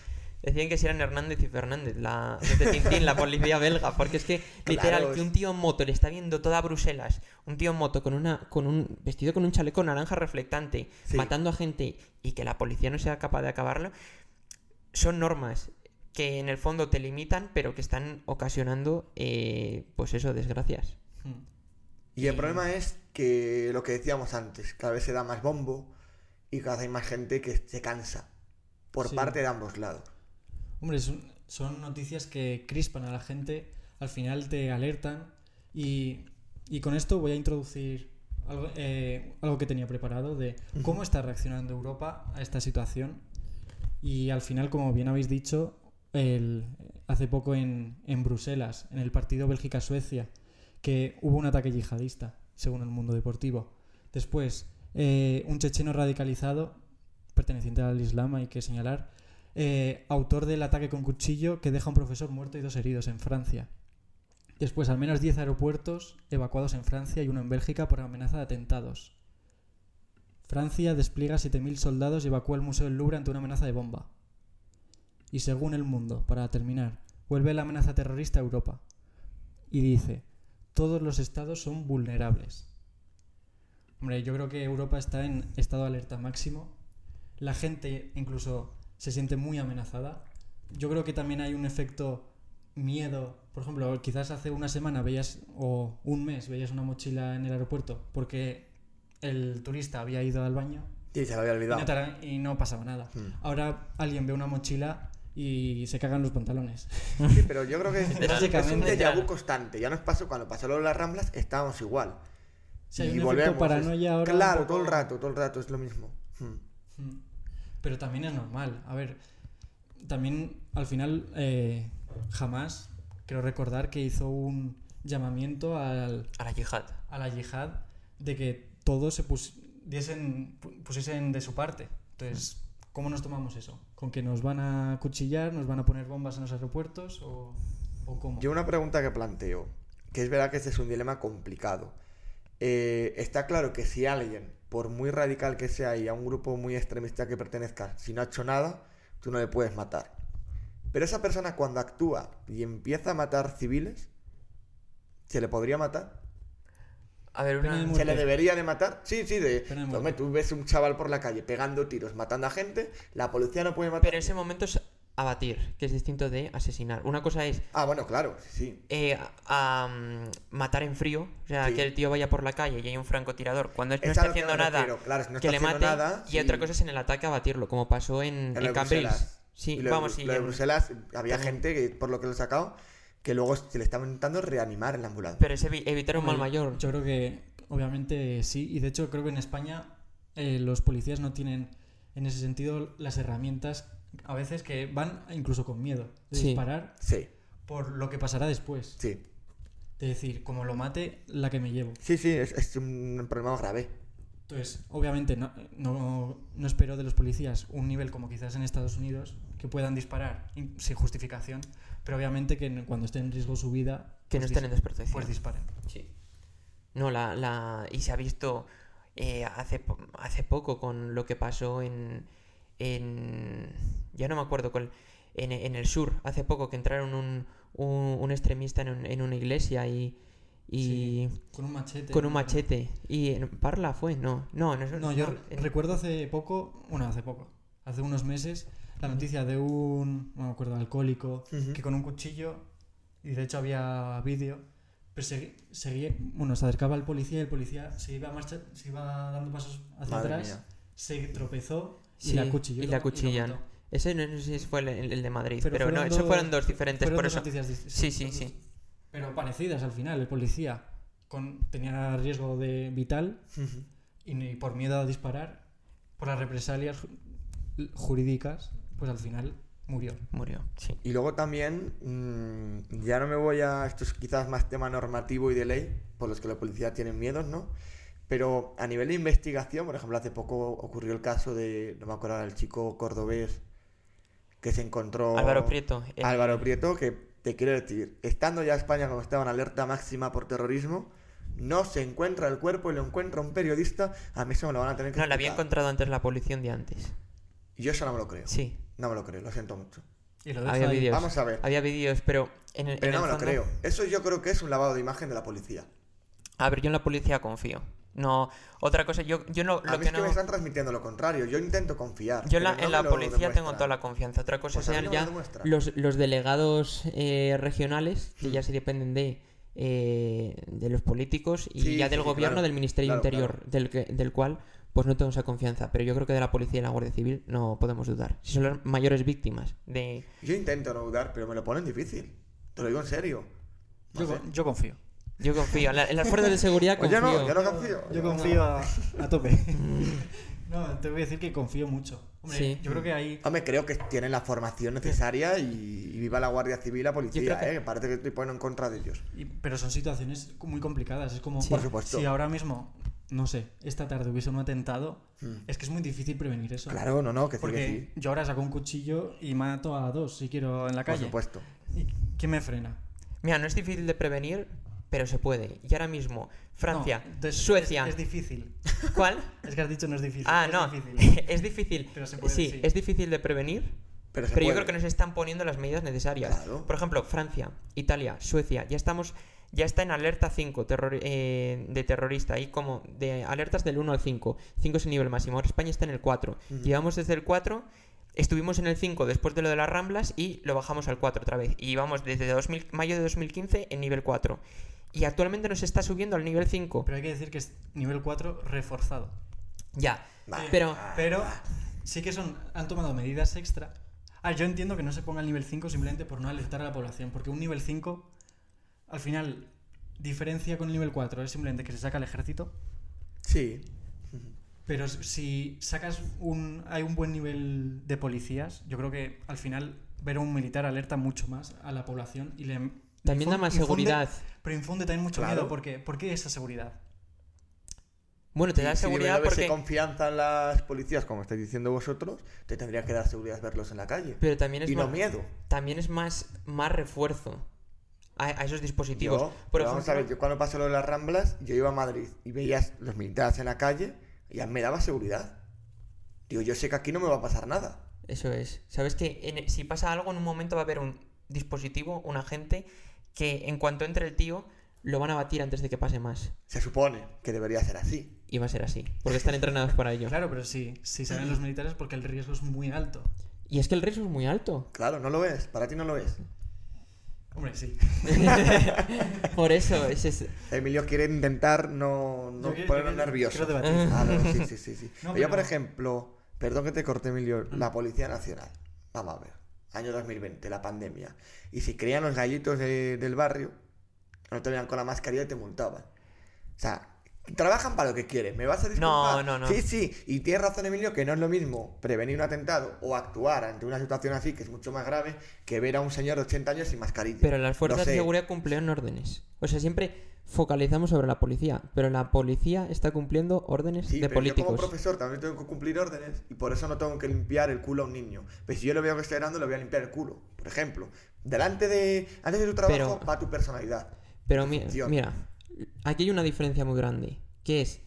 Decían que si eran Hernández y Fernández, la, de Tintín, la policía belga, porque es que literal Claro, que un tío en moto le está viendo toda Bruselas, un tío en moto con una con un vestido con un chaleco naranja reflectante, Sí. matando a gente y que la policía no sea capaz de acabarlo, son normas que en el fondo te limitan, pero que están ocasionando, eh, pues eso, desgracias. Mm. Y el Y- problema es que lo que decíamos antes, cada vez se da más bombo y cada vez hay más gente que se cansa por Sí. parte de ambos lados. Hombre, son, son noticias que crispan a la gente, al final te alertan y, y con esto voy a introducir algo, eh, algo que tenía preparado de cómo está reaccionando Europa a esta situación. Y al final, como bien habéis dicho, el- hace poco en, en Bruselas, en el partido Bélgica-Suecia, que hubo un ataque yihadista, según el mundo deportivo. Después, eh, un checheno radicalizado, perteneciente al Islam, hay que señalar, eh, autor del ataque con cuchillo que deja a un profesor muerto y dos heridos en Francia. Después, al menos 10 aeropuertos evacuados en Francia y uno en Bélgica por amenaza de atentados. Francia despliega 7.000 soldados y evacúa el Museo del Louvre ante una amenaza de bomba. Y según El Mundo, para terminar, vuelve la amenaza terrorista a Europa. Y dice, todos los estados son vulnerables. Hombre, yo creo que Europa está en estado de alerta máximo. La gente incluso se siente muy amenazada. Yo creo que también hay un efecto miedo. Por ejemplo, quizás hace una semana veías, o un mes, veías una mochila en el aeropuerto porque el turista había ido al baño Sí, se lo había y olvidado. no, y no pasaba nada. Hmm. Ahora alguien ve una mochila y se cagan los pantalones. Sí, pero yo creo que es, es un déjà vu constante. Ya nos pasó cuando pasó lo de las Ramblas, estábamos igual. Si hay Y un volvemos, paranoia ahora. Claro, poco- todo el rato, todo el rato es lo mismo. Hmm. Mm. Pero también es normal. A ver, también al final eh, jamás quiero recordar que hizo un llamamiento al, A la yihad. a la yihad de que todos se pus- diesen, pu- pusiesen de su parte. Entonces, ¿cómo nos tomamos eso? ¿Con que nos van a cuchillar, nos van a poner bombas en los aeropuertos o, o cómo? Yo una pregunta que planteo, que es verdad que este es un dilema complicado. Eh, está claro que si alguien, por muy radical que sea y a un grupo muy extremista que pertenezca, si no ha hecho nada, tú no le puedes matar. Pero esa persona cuando actúa y empieza a matar civiles, ¿se le podría matar? A ver, una... ¿Se le debería de matar? Sí, sí, de... Tú ves un chaval por la calle pegando tiros, matando a gente, la policía no puede matar. Pero ese momento es abatir, que es distinto de asesinar. Una cosa es Ah, bueno, claro, sí. eh, a- matar en frío, o sea, Sí. que el tío vaya por la calle y hay un francotirador cuando no Es a está que haciendo nada Claro, si no que está le haciendo mate nada, y sí. otra cosa es en el ataque abatirlo, como pasó en, En en de. Bruselas. Sí, Y lo de vamos, Bru- sí. lo de en- Bruselas había también. gente que, por lo que lo he sacado, que luego se le estaba intentando reanimar en la ambulancia. Pero es evi- evitar un mal mayor. Yo creo que, obviamente, sí. Y de hecho, creo que en España eh, los policías no tienen, en ese sentido, las herramientas a veces que van incluso con miedo de Sí. disparar Sí, por lo que pasará después. sí. De decir, como lo mate, la que me llevo. Sí, sí, es, es un problema grave. Entonces, obviamente, no, no, no espero de los policías un nivel como quizás en Estados Unidos, que puedan disparar in- sin justificación, pero obviamente que cuando esté en riesgo su vida, Que no pues estén en desprotección. pues disparen. Sí. No, la, la... Y se ha visto eh, hace, hace poco con lo que pasó en... en... Ya no me acuerdo cuál... En, en el sur, hace poco que entraron un, un, un extremista en, un- en una iglesia y... y Con un machete. Con un machete. ¿Y en Parla fue? No, no, no, No, yo no, recuerdo hace poco, bueno, hace poco, hace unos meses, la noticia de un, no me acuerdo, alcohólico, que con un cuchillo, y de hecho había vídeo, persegui- seguía, bueno, se acercaba al policía y el policía se iba, a marcha, se iba dando pasos hacia Madre atrás, mía. se tropezó y la cuchilló. y lo- la lo cuchillan. Ese no, no sé si fue el, de Madrid, Pero pero, no, dos- fueron dos diferentes, Fueron por dos eso... noticias Sí, sí, sí. Pero parecidas al final, el policía con, tenía riesgo de vital y por miedo a disparar, por las represalias ju- jurídicas, pues al final murió. Murió, sí. Y luego también, mm, ya no me voy a. Esto es quizás más tema normativo y de ley, por los que la policía tienen miedos, ¿no? Pero a nivel de investigación, por ejemplo, hace poco ocurrió el caso de. No me acuerdo, el chico cordobés que se encontró. Álvaro Prieto. el- Álvaro Prieto, que te quiero decir, estando ya España como estaba en alerta máxima por terrorismo, no se encuentra el cuerpo y lo encuentra un periodista, a mí eso me lo van a tener que No, la había explicar. encontrado antes la policía un día antes. Yo eso no me lo creo. Sí, No me lo creo, lo siento mucho. Y lo había ahí. vídeos. Vamos a ver. Había vídeos, pero en el, Pero en no el me lo creo. Eso yo creo que es un lavado de imagen de la policía. A ver, yo en la policía confío. No, otra cosa, yo, yo no, A lo mí que es que no... me están transmitiendo lo contrario. Yo intento confiar. Yo en la, no en la policía tengo toda la confianza. Otra cosa Pues sean no ya los, los delegados eh, regionales, que ya Hmm. sí dependen de, eh, de los políticos y Sí, ya del sí, gobierno, claro. del Ministerio Claro, Interior, claro. Del, que- del cual pues no tengo esa confianza. Pero yo creo que de la policía y la Guardia Civil no podemos dudar. Si son las mayores víctimas de... Yo intento no dudar, pero me lo ponen difícil. Te lo digo en serio. Yo confío. Yo confío. En, la- en las fuerzas de seguridad Pues confío. yo no, yo no confío. Yo confío a, a tope. no, te voy a decir que confío mucho. Hombre, Sí. yo creo que ahí... Hombre, creo que tienen la formación necesaria y, y viva la Guardia Civil y la policía, que- ¿eh? Que parece que estoy poniendo en contra de ellos. y- pero son situaciones muy complicadas. Es como... Sí. Por supuesto. Si ahora mismo, no sé, esta tarde hubiese un atentado, Hmm. es que es muy difícil prevenir eso. Claro, no, no, que sí, Porque que sí. yo ahora saco un cuchillo y mato a dos si quiero en la Por calle. supuesto. ¿Y qué me frena? Mira, no es difícil de prevenir, pero se puede. Y ahora mismo, Francia, No, entonces Suecia. Es, es difícil. ¿Cuál? Es que has dicho no es difícil. Ah, es no. difícil. es difícil. Pero se puede, sí, sí. es difícil de prevenir. Pero, yo creo que nos están poniendo las medidas necesarias. Claro. Por ejemplo, Francia, Italia, Suecia, ya estamos, ya está en alerta 5 terror- eh, de terrorista, ahí como de alertas del 1 al 5. 5 es el nivel máximo. Ahora España está en el 4. Ujú. Llevamos desde el 4, estuvimos en el 5 después de lo de las Ramblas y lo bajamos al 4 otra vez. Y vamos desde 2000 mayo de 2015 en nivel 4. Y actualmente nos está subiendo al nivel 5. Pero hay que decir que es nivel 4 reforzado. Ya. Vale. Pero Pero sí que son han tomado medidas extra. Ah, yo entiendo que no se ponga el nivel 5 simplemente por no alertar a la población, porque un nivel 5 al final diferencia con el nivel 4, es simplemente que se saca el ejército, Sí. Pero si sacas un hay un buen nivel de policías, yo creo que al final ver a un militar alerta mucho más a la población y le también da más infunde- seguridad. pero infunde también mucho Claro. miedo porque ¿por qué esa seguridad? Bueno, te da si seguridad haberse porque... confianza en las policías, como estáis diciendo vosotros, te tendría que dar seguridad verlos en la calle. Pero también es y no más... miedo. también es más, más refuerzo a, a esos dispositivos. Yo, Por pero vamos a ver, ejemplo, yo cuando pasó lo de las Ramblas, yo iba a Madrid y veías los militares en la calle ya me daba seguridad. Digo, yo sé que aquí no me va a pasar nada. Eso es. Sabes que en- si pasa algo, en un momento va a haber un dispositivo, un agente, que en cuanto entre el tío, lo van a batir antes de que pase más. Se supone que debería ser así. Y va a ser así, porque están entrenados para ello. Claro, pero sí, si salen los militares porque el riesgo es muy alto. Y es que el riesgo es muy alto. Claro, no lo ves, para ti no lo ves. Hombre, sí. Por eso, ese es... Emilio quiere intentar no, no Yo quiero- ponernos yo quiero- nervioso. quiero debatir. Ah, no, sí, sí, sí. sí. No, Pero yo, por ejemplo, perdón que te corte, Emilio, la Policía Nacional. Vamos a ver. Año 2020, la pandemia. Y si creían los gallitos de- del barrio, no te veían con la mascarilla y te multaban. O sea, trabajan para lo que quieren. ¿Me vas a disculpar? No, no, no. Sí, sí. Y tienes razón, Emilio, que no es lo mismo prevenir un atentado o actuar ante una situación así, que es mucho más grave, que ver a un señor de 80 años sin mascarilla. Pero las fuerzas de seguridad cumplen órdenes. O sea, siempre focalizamos sobre la policía, pero la policía está cumpliendo órdenes Sí, de pero yo como políticos. profesor también tengo que cumplir órdenes y por eso no tengo que limpiar el culo a un niño. Pues si yo lo veo que está llorando, le voy a limpiar el culo. Por ejemplo, delante de... Antes de tu trabajo Pero- va tu personalidad. Pero mi- mira, aquí hay una diferencia muy grande, que es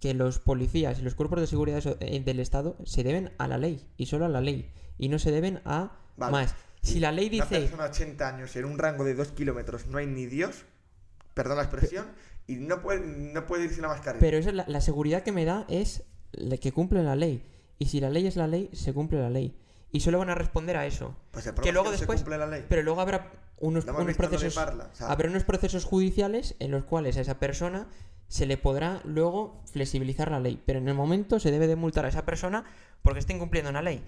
que los policías y los cuerpos de seguridad eh, del Estado se deben a la ley y solo a la ley y no se deben a Vale. más. Si la ley Una dice, persona de 80 años en un rango de 2 kilómetros no hay ni Dios, perdón la expresión, y no puede, no puede ir sin la mascarilla. pero eso es la, la seguridad que me da es la que cumple la ley y si la ley es la ley se cumple la ley y solo van a responder a eso. pues el que luego es que no después- se cumple la ley. Pero luego habrá unos, procesos, Parla, o sea- habrá unos procesos judiciales en los cuales a esa persona se le podrá luego flexibilizar la ley, pero en el momento se debe de multar a esa persona porque está incumpliendo una ley.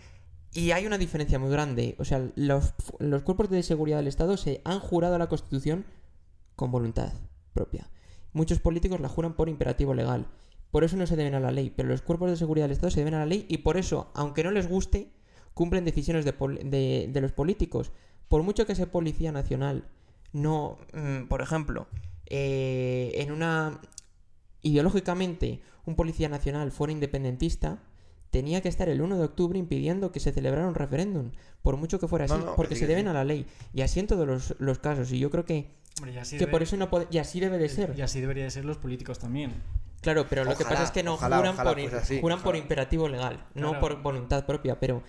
Y hay una diferencia muy grande, o sea, los, los cuerpos de seguridad del Estado se han jurado a la Constitución con voluntad propia. Muchos políticos la juran por imperativo legal. Por eso no se deben a la ley, pero los cuerpos de seguridad del Estado se deben a la ley y por eso, aunque no les guste, cumplen decisiones de- de los políticos. Por mucho que ese policía nacional no, mm, por ejemplo, eh, en una... ideológicamente, un policía nacional fuera independentista, tenía que estar el 1 de octubre impidiendo que se celebrara un referéndum, por mucho que fuera así, No, no, que porque sí, se deben sí. a la ley. Y así en todos los, los casos. Y yo creo que, Hombre, y así que debe- por eso no puede... Y así debe de ser. Y así debería de ser los políticos también. Claro, pero lo que pasa es que no ojalá, juran, ojalá por, así, juran por imperativo legal, no por voluntad propia. Pero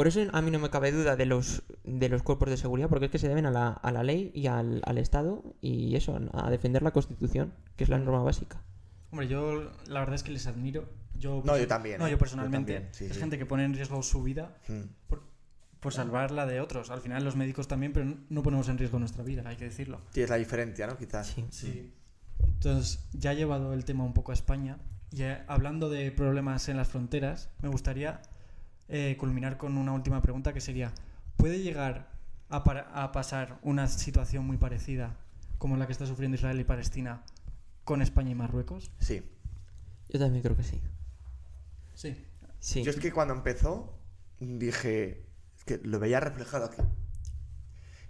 por eso a mí no me cabe duda de los, de los cuerpos de seguridad, porque es que se deben a la, a la ley y al, al Estado y eso, a defender la Constitución, que es la norma básica. Hombre, yo la verdad es que les admiro. Yo, No, yo también, No, eh, yo personalmente. yo también, sí, es sí. gente que pone en riesgo su vida Mm. por, por salvar la de otros. Al final los médicos también, pero no ponemos en riesgo nuestra vida, hay que decirlo. Sí, es la diferencia, ¿no? Quizás. Sí. Sí. Entonces, ya he llevado el tema un poco a España. Y eh, hablando de problemas en las fronteras, me gustaría eh, culminar con una última pregunta que sería: ¿puede llegar a, pasar una situación muy parecida como la que está sufriendo Israel y Palestina con España y Marruecos? Sí. Yo también creo que sí. Sí. Sí. Yo es que cuando empezó dije, es que lo veía reflejado aquí.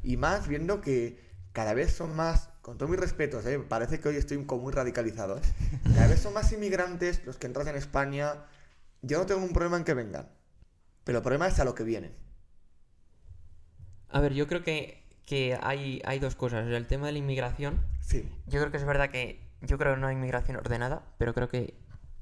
Y más viendo que cada vez son más, con todo mis respetos, ¿eh? parece que hoy estoy como muy radicalizado, ¿eh? cada vez son más inmigrantes los que entran en España. Yo no tengo un problema en que vengan, pero el problema es a lo que vienen. A ver, yo creo que, que hay, hay dos cosas. El tema de la inmigración, Sí. yo creo que es verdad que yo creo que no hay inmigración ordenada, pero creo que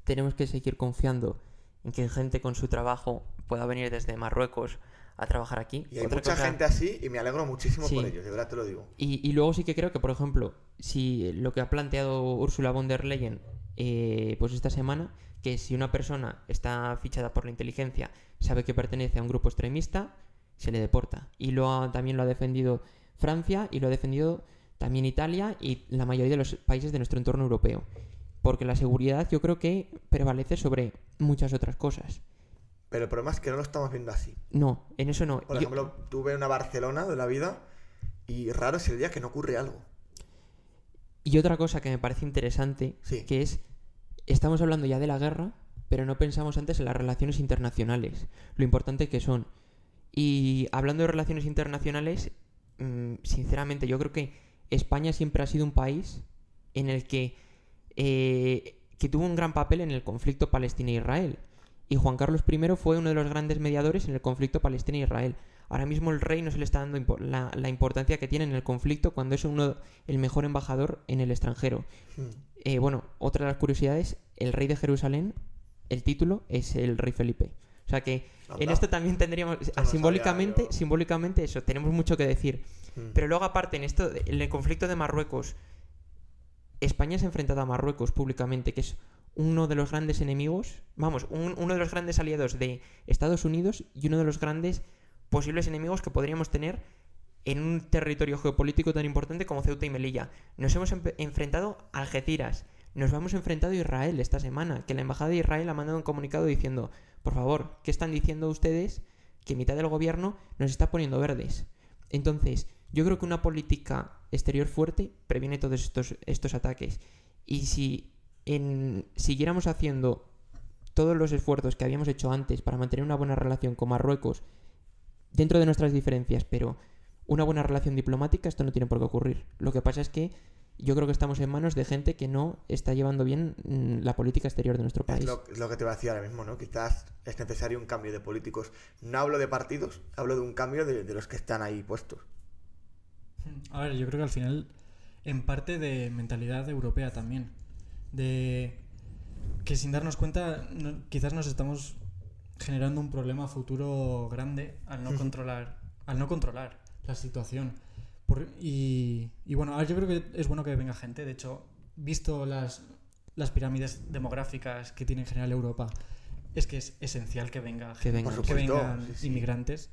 tenemos que seguir confiando en que gente con su trabajo pueda venir desde Marruecos a trabajar aquí. Y hay Otra mucha cosa- gente así y me alegro muchísimo Sí. por ellos, de verdad te lo digo. Y, y luego sí que creo que, por ejemplo, si lo que ha planteado Ursula von der Leyen eh, pues esta semana, que si una persona está fichada por la inteligencia, sabe que pertenece a un grupo extremista, se le deporta. Y lo ha- también lo ha defendido Francia y lo ha defendido también Italia y la mayoría de los países de nuestro entorno europeo. Porque la seguridad yo creo que prevalece sobre muchas otras cosas. Pero el problema es que no lo estamos viendo así. No, en eso no. Por Yo- ejemplo, tuve una Barcelona de la vida y raro es el día que no ocurre algo. Y otra cosa que me parece interesante, Sí. que es, estamos hablando ya de la guerra, pero no pensamos antes en las relaciones internacionales, lo importante que son. Y hablando de relaciones internacionales, mm, sinceramente yo creo que España siempre ha sido un país en el que, eh, que tuvo un gran papel en el conflicto Palestina-Israel. Y Juan Carlos I fue uno de los grandes mediadores en el conflicto Palestina-Israel. Ahora mismo el rey no se le está dando impo- la, la importancia que tiene en el conflicto cuando es uno el mejor embajador en el extranjero. Hmm. Eh, bueno, otra de las curiosidades, el rey de Jerusalén, el título es el rey Felipe. O sea que en esto también tendríamos, no simbólicamente, sabía simbólicamente eso, tenemos mucho que decir. Hmm. Pero luego aparte, en esto, en el conflicto de Marruecos, España se ha enfrentado a Marruecos públicamente, que es uno de los grandes enemigos, vamos, un- uno de los grandes aliados de Estados Unidos y uno de los grandes posibles enemigos que podríamos tener en un territorio geopolítico tan importante como Ceuta y Melilla. Nos hemos enfrentado a Algeciras, nos hemos enfrentado a Israel esta semana, que la Embajada de Israel ha mandado un comunicado diciendo, por favor, ¿qué están diciendo ustedes? Que mitad del gobierno nos está poniendo verdes. Entonces, yo creo que una política exterior fuerte previene todos estos, estos ataques. Y si en, siguiéramos haciendo todos los esfuerzos que habíamos hecho antes para mantener una buena relación con Marruecos, dentro de nuestras diferencias, pero una buena relación diplomática, esto no tiene por qué ocurrir. Lo que pasa es que yo creo que estamos en manos de gente que no está llevando bien mm, la política exterior de nuestro Es país. lo, es lo que te voy a decir ahora mismo, ¿no? Quizás es necesario un cambio de políticos. No hablo de partidos, hablo de un cambio de, de los que están ahí puestos. A ver, yo creo que al final, en parte de mentalidad europea también. De que sin darnos cuenta, no- quizás nos estamos generando un problema futuro grande al no controlar, al no controlar la situación. Por- y, y bueno, a ver, yo creo que es bueno que venga gente. De hecho, visto las, las pirámides demográficas que tiene en general Europa, es que es esencial que venga Que. Por que vengan sí, sí. inmigrantes,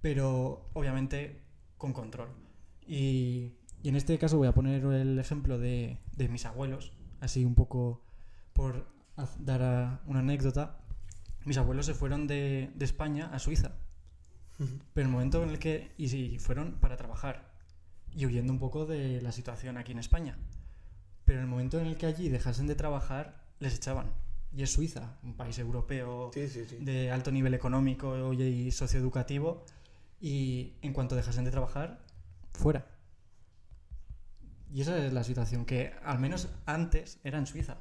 pero obviamente con control. Y, y en este caso voy a poner el ejemplo de, de mis abuelos, así un poco por dar a- una anécdota. Mis abuelos se fueron de, de España a Suiza, pero el momento en el que... Y sí, fueron para trabajar y huyendo un poco de la situación aquí en España. Pero en el momento en el que allí dejasen de trabajar, les echaban. Y es Suiza, un país europeo Sí, sí, sí. de alto nivel económico y socioeducativo y en cuanto dejasen de trabajar, fuera. Y esa es la situación que al menos antes era en Suiza.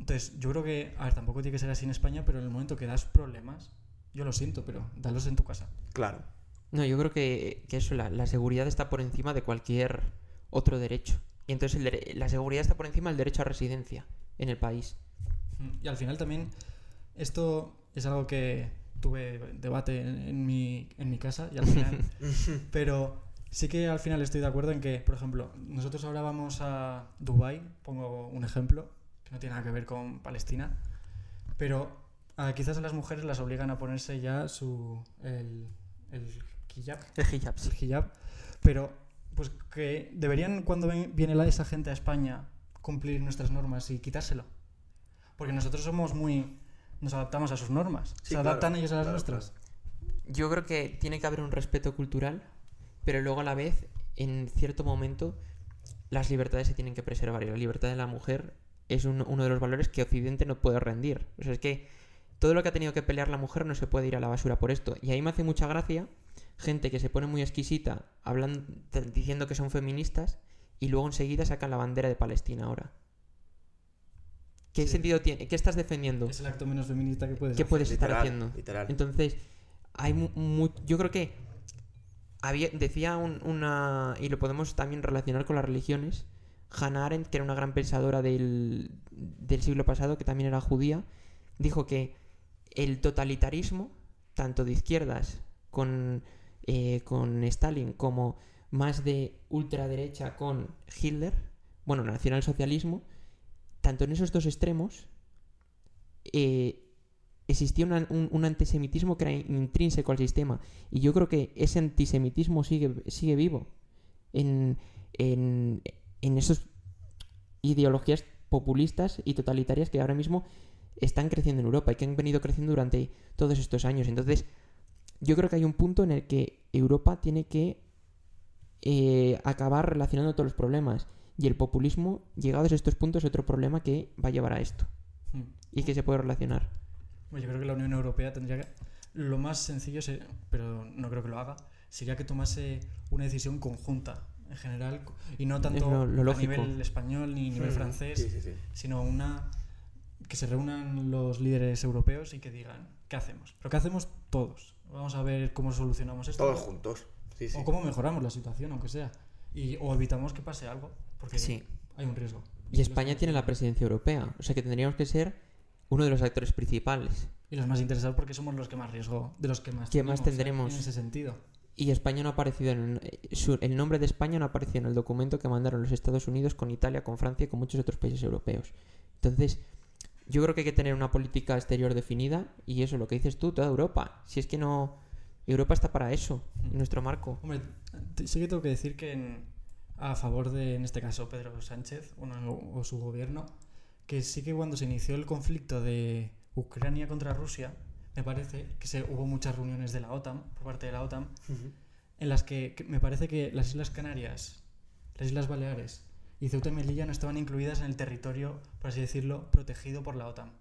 Entonces, yo creo que, a ver, tampoco tiene que ser así en España, pero en el momento que das problemas, yo lo siento, pero dalos en tu casa. Claro. No, yo creo que, que eso, la, la seguridad está por encima de cualquier otro derecho. Y entonces el la seguridad está por encima del derecho a residencia en el país. Mm, Y al final también, esto es algo que tuve debate en, en mi, en mi casa y al final Pero sí que al final estoy de acuerdo en que, por ejemplo, nosotros ahora vamos a Dubai, pongo un ejemplo, que no tiene nada que ver con Palestina, pero ah, quizás a las mujeres las obligan a ponerse ya su el, el hijab, El hijab, sí. el hijab, pero pues que deberían cuando viene la, esa gente a España cumplir nuestras normas y quitárselo. Porque nosotros somos muy nos adaptamos a sus normas. Sí, ¿Se claro, adaptan ellos a las claro, nuestras? Yo creo que tiene que haber un respeto cultural, pero luego a la vez, en cierto momento, las libertades se tienen que preservar. Y la libertad de la mujer es un- uno de los valores que Occidente no puede rendir. O sea, es que todo lo que ha tenido que pelear la mujer no se puede ir a la basura por esto. Y ahí me hace mucha gracia gente que se pone muy exquisita hablando, diciendo que son feministas y luego enseguida sacan la bandera de Palestina ahora. ¿Qué Sí. sentido tiene? ¿Qué estás defendiendo? Es el acto menos feminista que puedes ¿Qué hacer. puedes estar haciendo? literal. Entonces, hay mu- mu- yo creo que había, decía un- una, y lo podemos también relacionar con las religiones, Hannah Arendt, que era una gran pensadora del, del siglo pasado, que también era judía, dijo que el totalitarismo, tanto de izquierdas con, eh, con Stalin como más de ultraderecha con Hitler, bueno, nacionalsocialismo, tanto en esos dos extremos eh, existía un antisemitismo que era intrínseco al sistema. Y yo creo que ese antisemitismo sigue, sigue vivo en, en, en esas ideologías populistas y totalitarias que ahora mismo están creciendo en Europa y que han venido creciendo durante todos estos años. Entonces, yo creo que hay un punto en el que Europa tiene que eh, acabar relacionando todos los problemas. Y el populismo, llegados a estos puntos, es otro problema que va a llevar a esto Hmm. y que se puede relacionar. Bueno, Yo creo que la Unión Europea tendría que... Lo más sencillo, se- pero no creo que lo haga, sería que tomase una decisión conjunta, en general, y no tanto lo- lo a nivel español ni a nivel Mm, francés, Sí, sí, sí. sino una que se reúnan los líderes europeos y que digan, ¿qué hacemos? Pero ¿qué hacemos todos? Vamos a ver cómo solucionamos esto. Todos juntos. Sí, sí. O cómo mejoramos la situación, aunque sea. Y, o evitamos que pase algo, porque Sí. hay un riesgo. Y España tiene la presidencia europea, o sea que tendríamos que ser uno de los actores principales. Y los más interesados porque somos los que más riesgo, de los que más, Que más ¿eh? tendremos. en ese sentido. Y España no ha aparecido en su- el nombre de España no ha aparecido en el documento que mandaron los Estados Unidos con Italia, con Francia y con muchos otros países europeos. Entonces, yo creo que hay que tener una política exterior definida y eso, lo que dices tú, toda Europa. Si es que no, Europa está para eso, en nuestro marco. Hombre, sí que tengo que decir que en- a favor de, en este caso, Pedro Sánchez o, su gobierno, que sí que cuando se inició el conflicto de Ucrania contra Rusia, me parece que se, hubo muchas reuniones de la OTAN, por parte de la OTAN, en las que, que me parece que las Islas Canarias, las Islas Baleares y Ceuta y Melilla no estaban incluidas en el territorio, por así decirlo, protegido por la OTAN.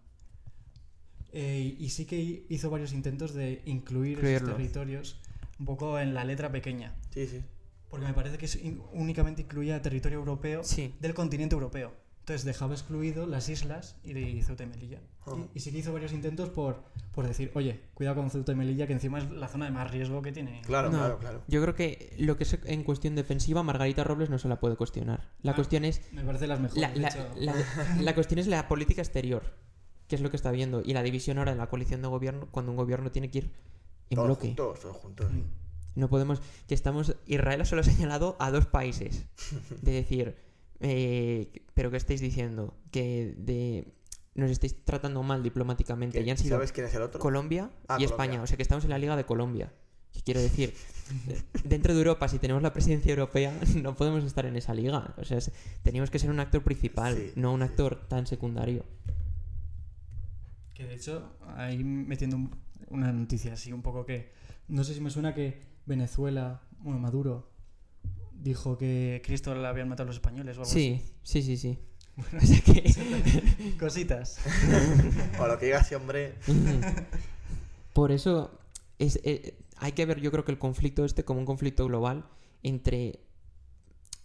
Eh, y sí que hizo varios intentos de incluir esos territorios un poco en la letra pequeña. Sí, sí. Porque me parece que es in- únicamente incluía territorio europeo Sí. del continente europeo. Entonces dejaba excluido las islas y de Ceuta y Melilla. Ah. Y, y sí que hizo varios intentos por, por decir, oye, cuidado con Ceuta y Melilla, que encima es la zona de más riesgo que tiene. Claro, No, claro, claro. Yo creo que lo que es en cuestión defensiva, Margarita Robles no se la puede cuestionar. La Ah, cuestión es Me parece las mejores. la, la- la- la cuestión es la política exterior, que es lo que está viendo, y la división ahora de la coalición de gobierno, cuando un gobierno tiene que ir en Todos bloque. juntos, todos juntos. No podemos. Que estamos. Israel solo ha señalado a dos países. De decir. Eh, pero ¿qué estáis diciendo? Que de. Nos estáis tratando mal diplomáticamente. Y han sido ¿Sabes quién es el otro? Colombia Ah, y Colombia. España. O sea que estamos en la Liga de Colombia. ¿Qué quiero decir? Dentro de Europa, si tenemos la presidencia europea, no podemos estar en esa liga. O sea, teníamos que ser un actor principal, Sí, no un sí. actor tan secundario. Que de hecho, ahí metiendo un- una noticia así un poco que. No sé si me suena que Venezuela, bueno, Maduro, dijo que Cristo le habían matado los españoles o algo Sí, sí, sí, sí. O sea que. así. Cositas. O lo que diga ese hombre. Por eso es, eh, hay que ver, yo creo que el conflicto este como un conflicto global entre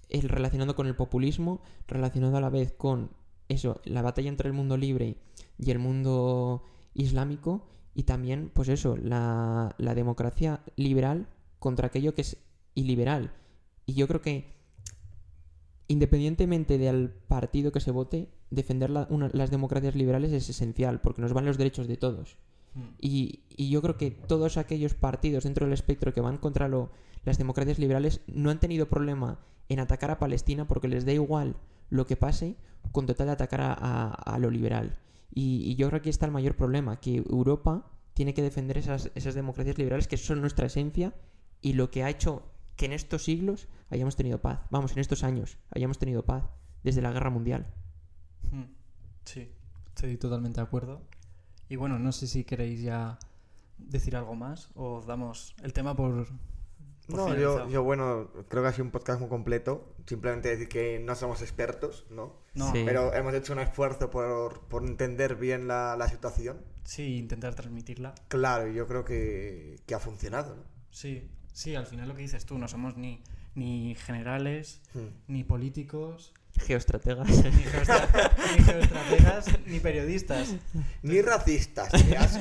el relacionado con el populismo, relacionado a la vez con eso, la batalla entre el mundo libre y el mundo islámico, y también, pues eso, la, la democracia liberal contra aquello que es iliberal. Y yo creo que, independientemente del partido que se vote, defender la- una- las democracias liberales es esencial, porque nos van los derechos de todos. Mm. Y, y yo creo que todos aquellos partidos dentro del espectro que van contra lo- las democracias liberales no han tenido problema en atacar a Palestina porque les da igual lo que pase con total de atacar a, a- a lo liberal. Y, y yo creo que aquí está el mayor problema, que Europa tiene que defender esas, esas democracias liberales que son nuestra esencia y lo que ha hecho que en estos siglos hayamos tenido paz. Vamos, en estos años hayamos tenido paz desde la guerra mundial. Mm. Sí, estoy totalmente de acuerdo. Y bueno, no sé si queréis ya decir algo más o damos el tema por. por No, yo, bueno, creo que ha sido un podcast muy completo. Simplemente decir que no somos expertos, ¿no? No, Sí. Pero hemos hecho un esfuerzo por, por entender bien la, la situación. sí, intentar transmitirla. Claro, y yo creo que, que ha funcionado, ¿no? Sí, sí, al final lo que dices tú, no somos ni, ni generales, Hmm. ni políticos, Geoestrategas. ni, geostra- ni geoestrategas, ni periodistas. Ni racistas.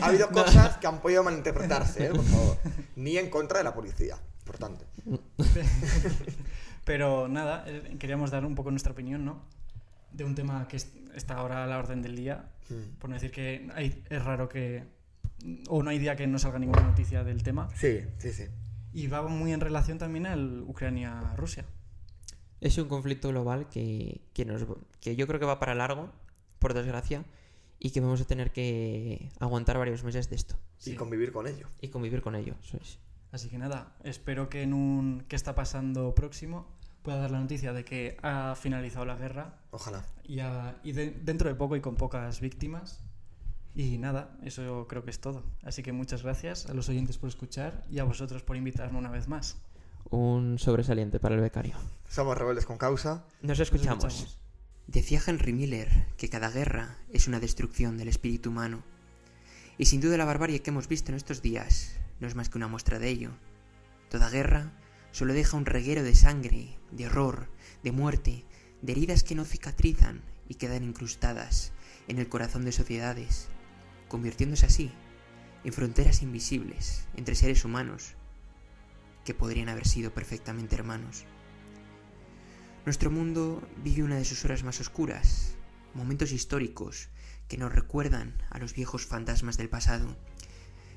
ha habido cosas que han podido malinterpretarse, ¿eh? Por favor. Ni en contra de la policía. importante. Pero nada, eh, queríamos dar un poco nuestra opinión, ¿no? De un tema que es- está ahora a la orden del día. Mm. Por no decir que hay- es raro que. O no hay día que no salga ninguna noticia del tema. Sí, sí, sí. Y va muy en relación también al Ucrania-Rusia. Es un conflicto global que, que, nos, que yo creo que va para largo, por desgracia, y que vamos a tener que aguantar varios meses de esto Y convivir con ello. y convivir con ello. eso es. Así que nada, espero que en un ¿Qué está pasando próximo? pueda dar la noticia de que ha finalizado la guerra Ojalá. y, de- dentro de poco y con pocas víctimas. Y nada, eso creo que es todo. Así que muchas gracias a los oyentes por escuchar y a vosotros por invitarme una vez más. Un sobresaliente para el becario. Somos rebeldes con causa. Nos escuchamos. Decía Henry Miller que cada guerra es una destrucción del espíritu humano. Y sin duda la barbarie que hemos visto en estos días no es más que una muestra de ello. Toda guerra solo deja un reguero de sangre, de horror, de muerte, de heridas que no cicatrizan y quedan incrustadas en el corazón de sociedades, convirtiéndose así en fronteras invisibles entre seres humanos que podrían haber sido perfectamente hermanos. Nuestro mundo vive una de sus horas más oscuras, momentos históricos que nos recuerdan a los viejos fantasmas del pasado.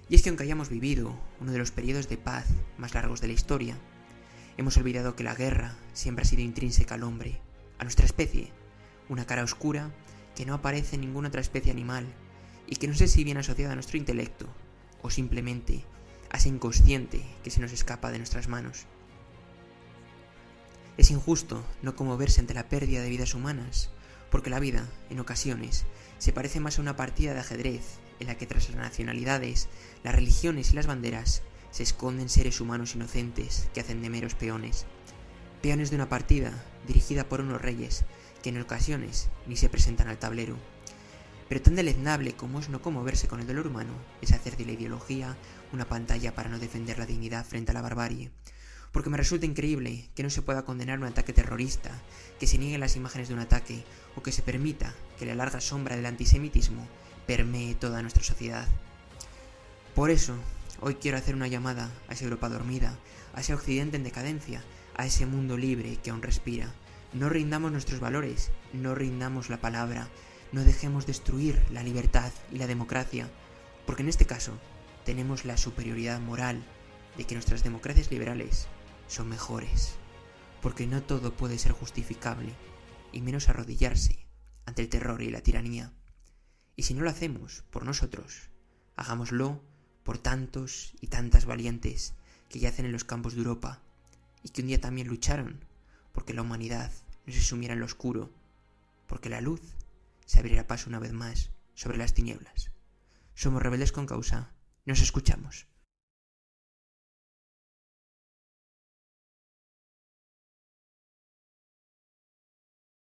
Y es que aunque hayamos vivido uno de los periodos de paz más largos de la historia, hemos olvidado que la guerra siempre ha sido intrínseca al hombre, a nuestra especie, una cara oscura que no aparece en ninguna otra especie animal y que no sé si viene asociada a nuestro intelecto o simplemente a ese inconsciente que se nos escapa de nuestras manos. Es injusto no conmoverse ante la pérdida de vidas humanas, porque la vida, en ocasiones, se parece más a una partida de ajedrez en la que tras las nacionalidades, las religiones y las banderas se esconden seres humanos inocentes que hacen de meros peones. Peones de una partida dirigida por unos reyes que en ocasiones ni se presentan al tablero. Pero tan deleznable como es no conmoverse con el dolor humano es hacer de la ideología una pantalla para no defender la dignidad frente a la barbarie, porque me resulta increíble que no se pueda condenar un ataque terrorista, que se nieguen las imágenes de un ataque o que se permita que la larga sombra del antisemitismo permee toda nuestra sociedad. Por eso, hoy quiero hacer una llamada a esa Europa dormida, a ese Occidente en decadencia, a ese mundo libre que aún respira. No rindamos nuestros valores, no rindamos la palabra, no dejemos destruir la libertad y la democracia, porque en este caso tenemos la superioridad moral de que nuestras democracias liberales son mejores, porque no todo puede ser justificable, y menos arrodillarse ante el terror y la tiranía. Y si no lo hacemos por nosotros, hagámoslo por tantos y tantas valientes que yacen en los campos de Europa y que un día también lucharon porque la humanidad no se sumiera en lo oscuro, porque la luz se abrirá paso una vez más sobre las tinieblas. Somos rebeldes con causa, nos escuchamos.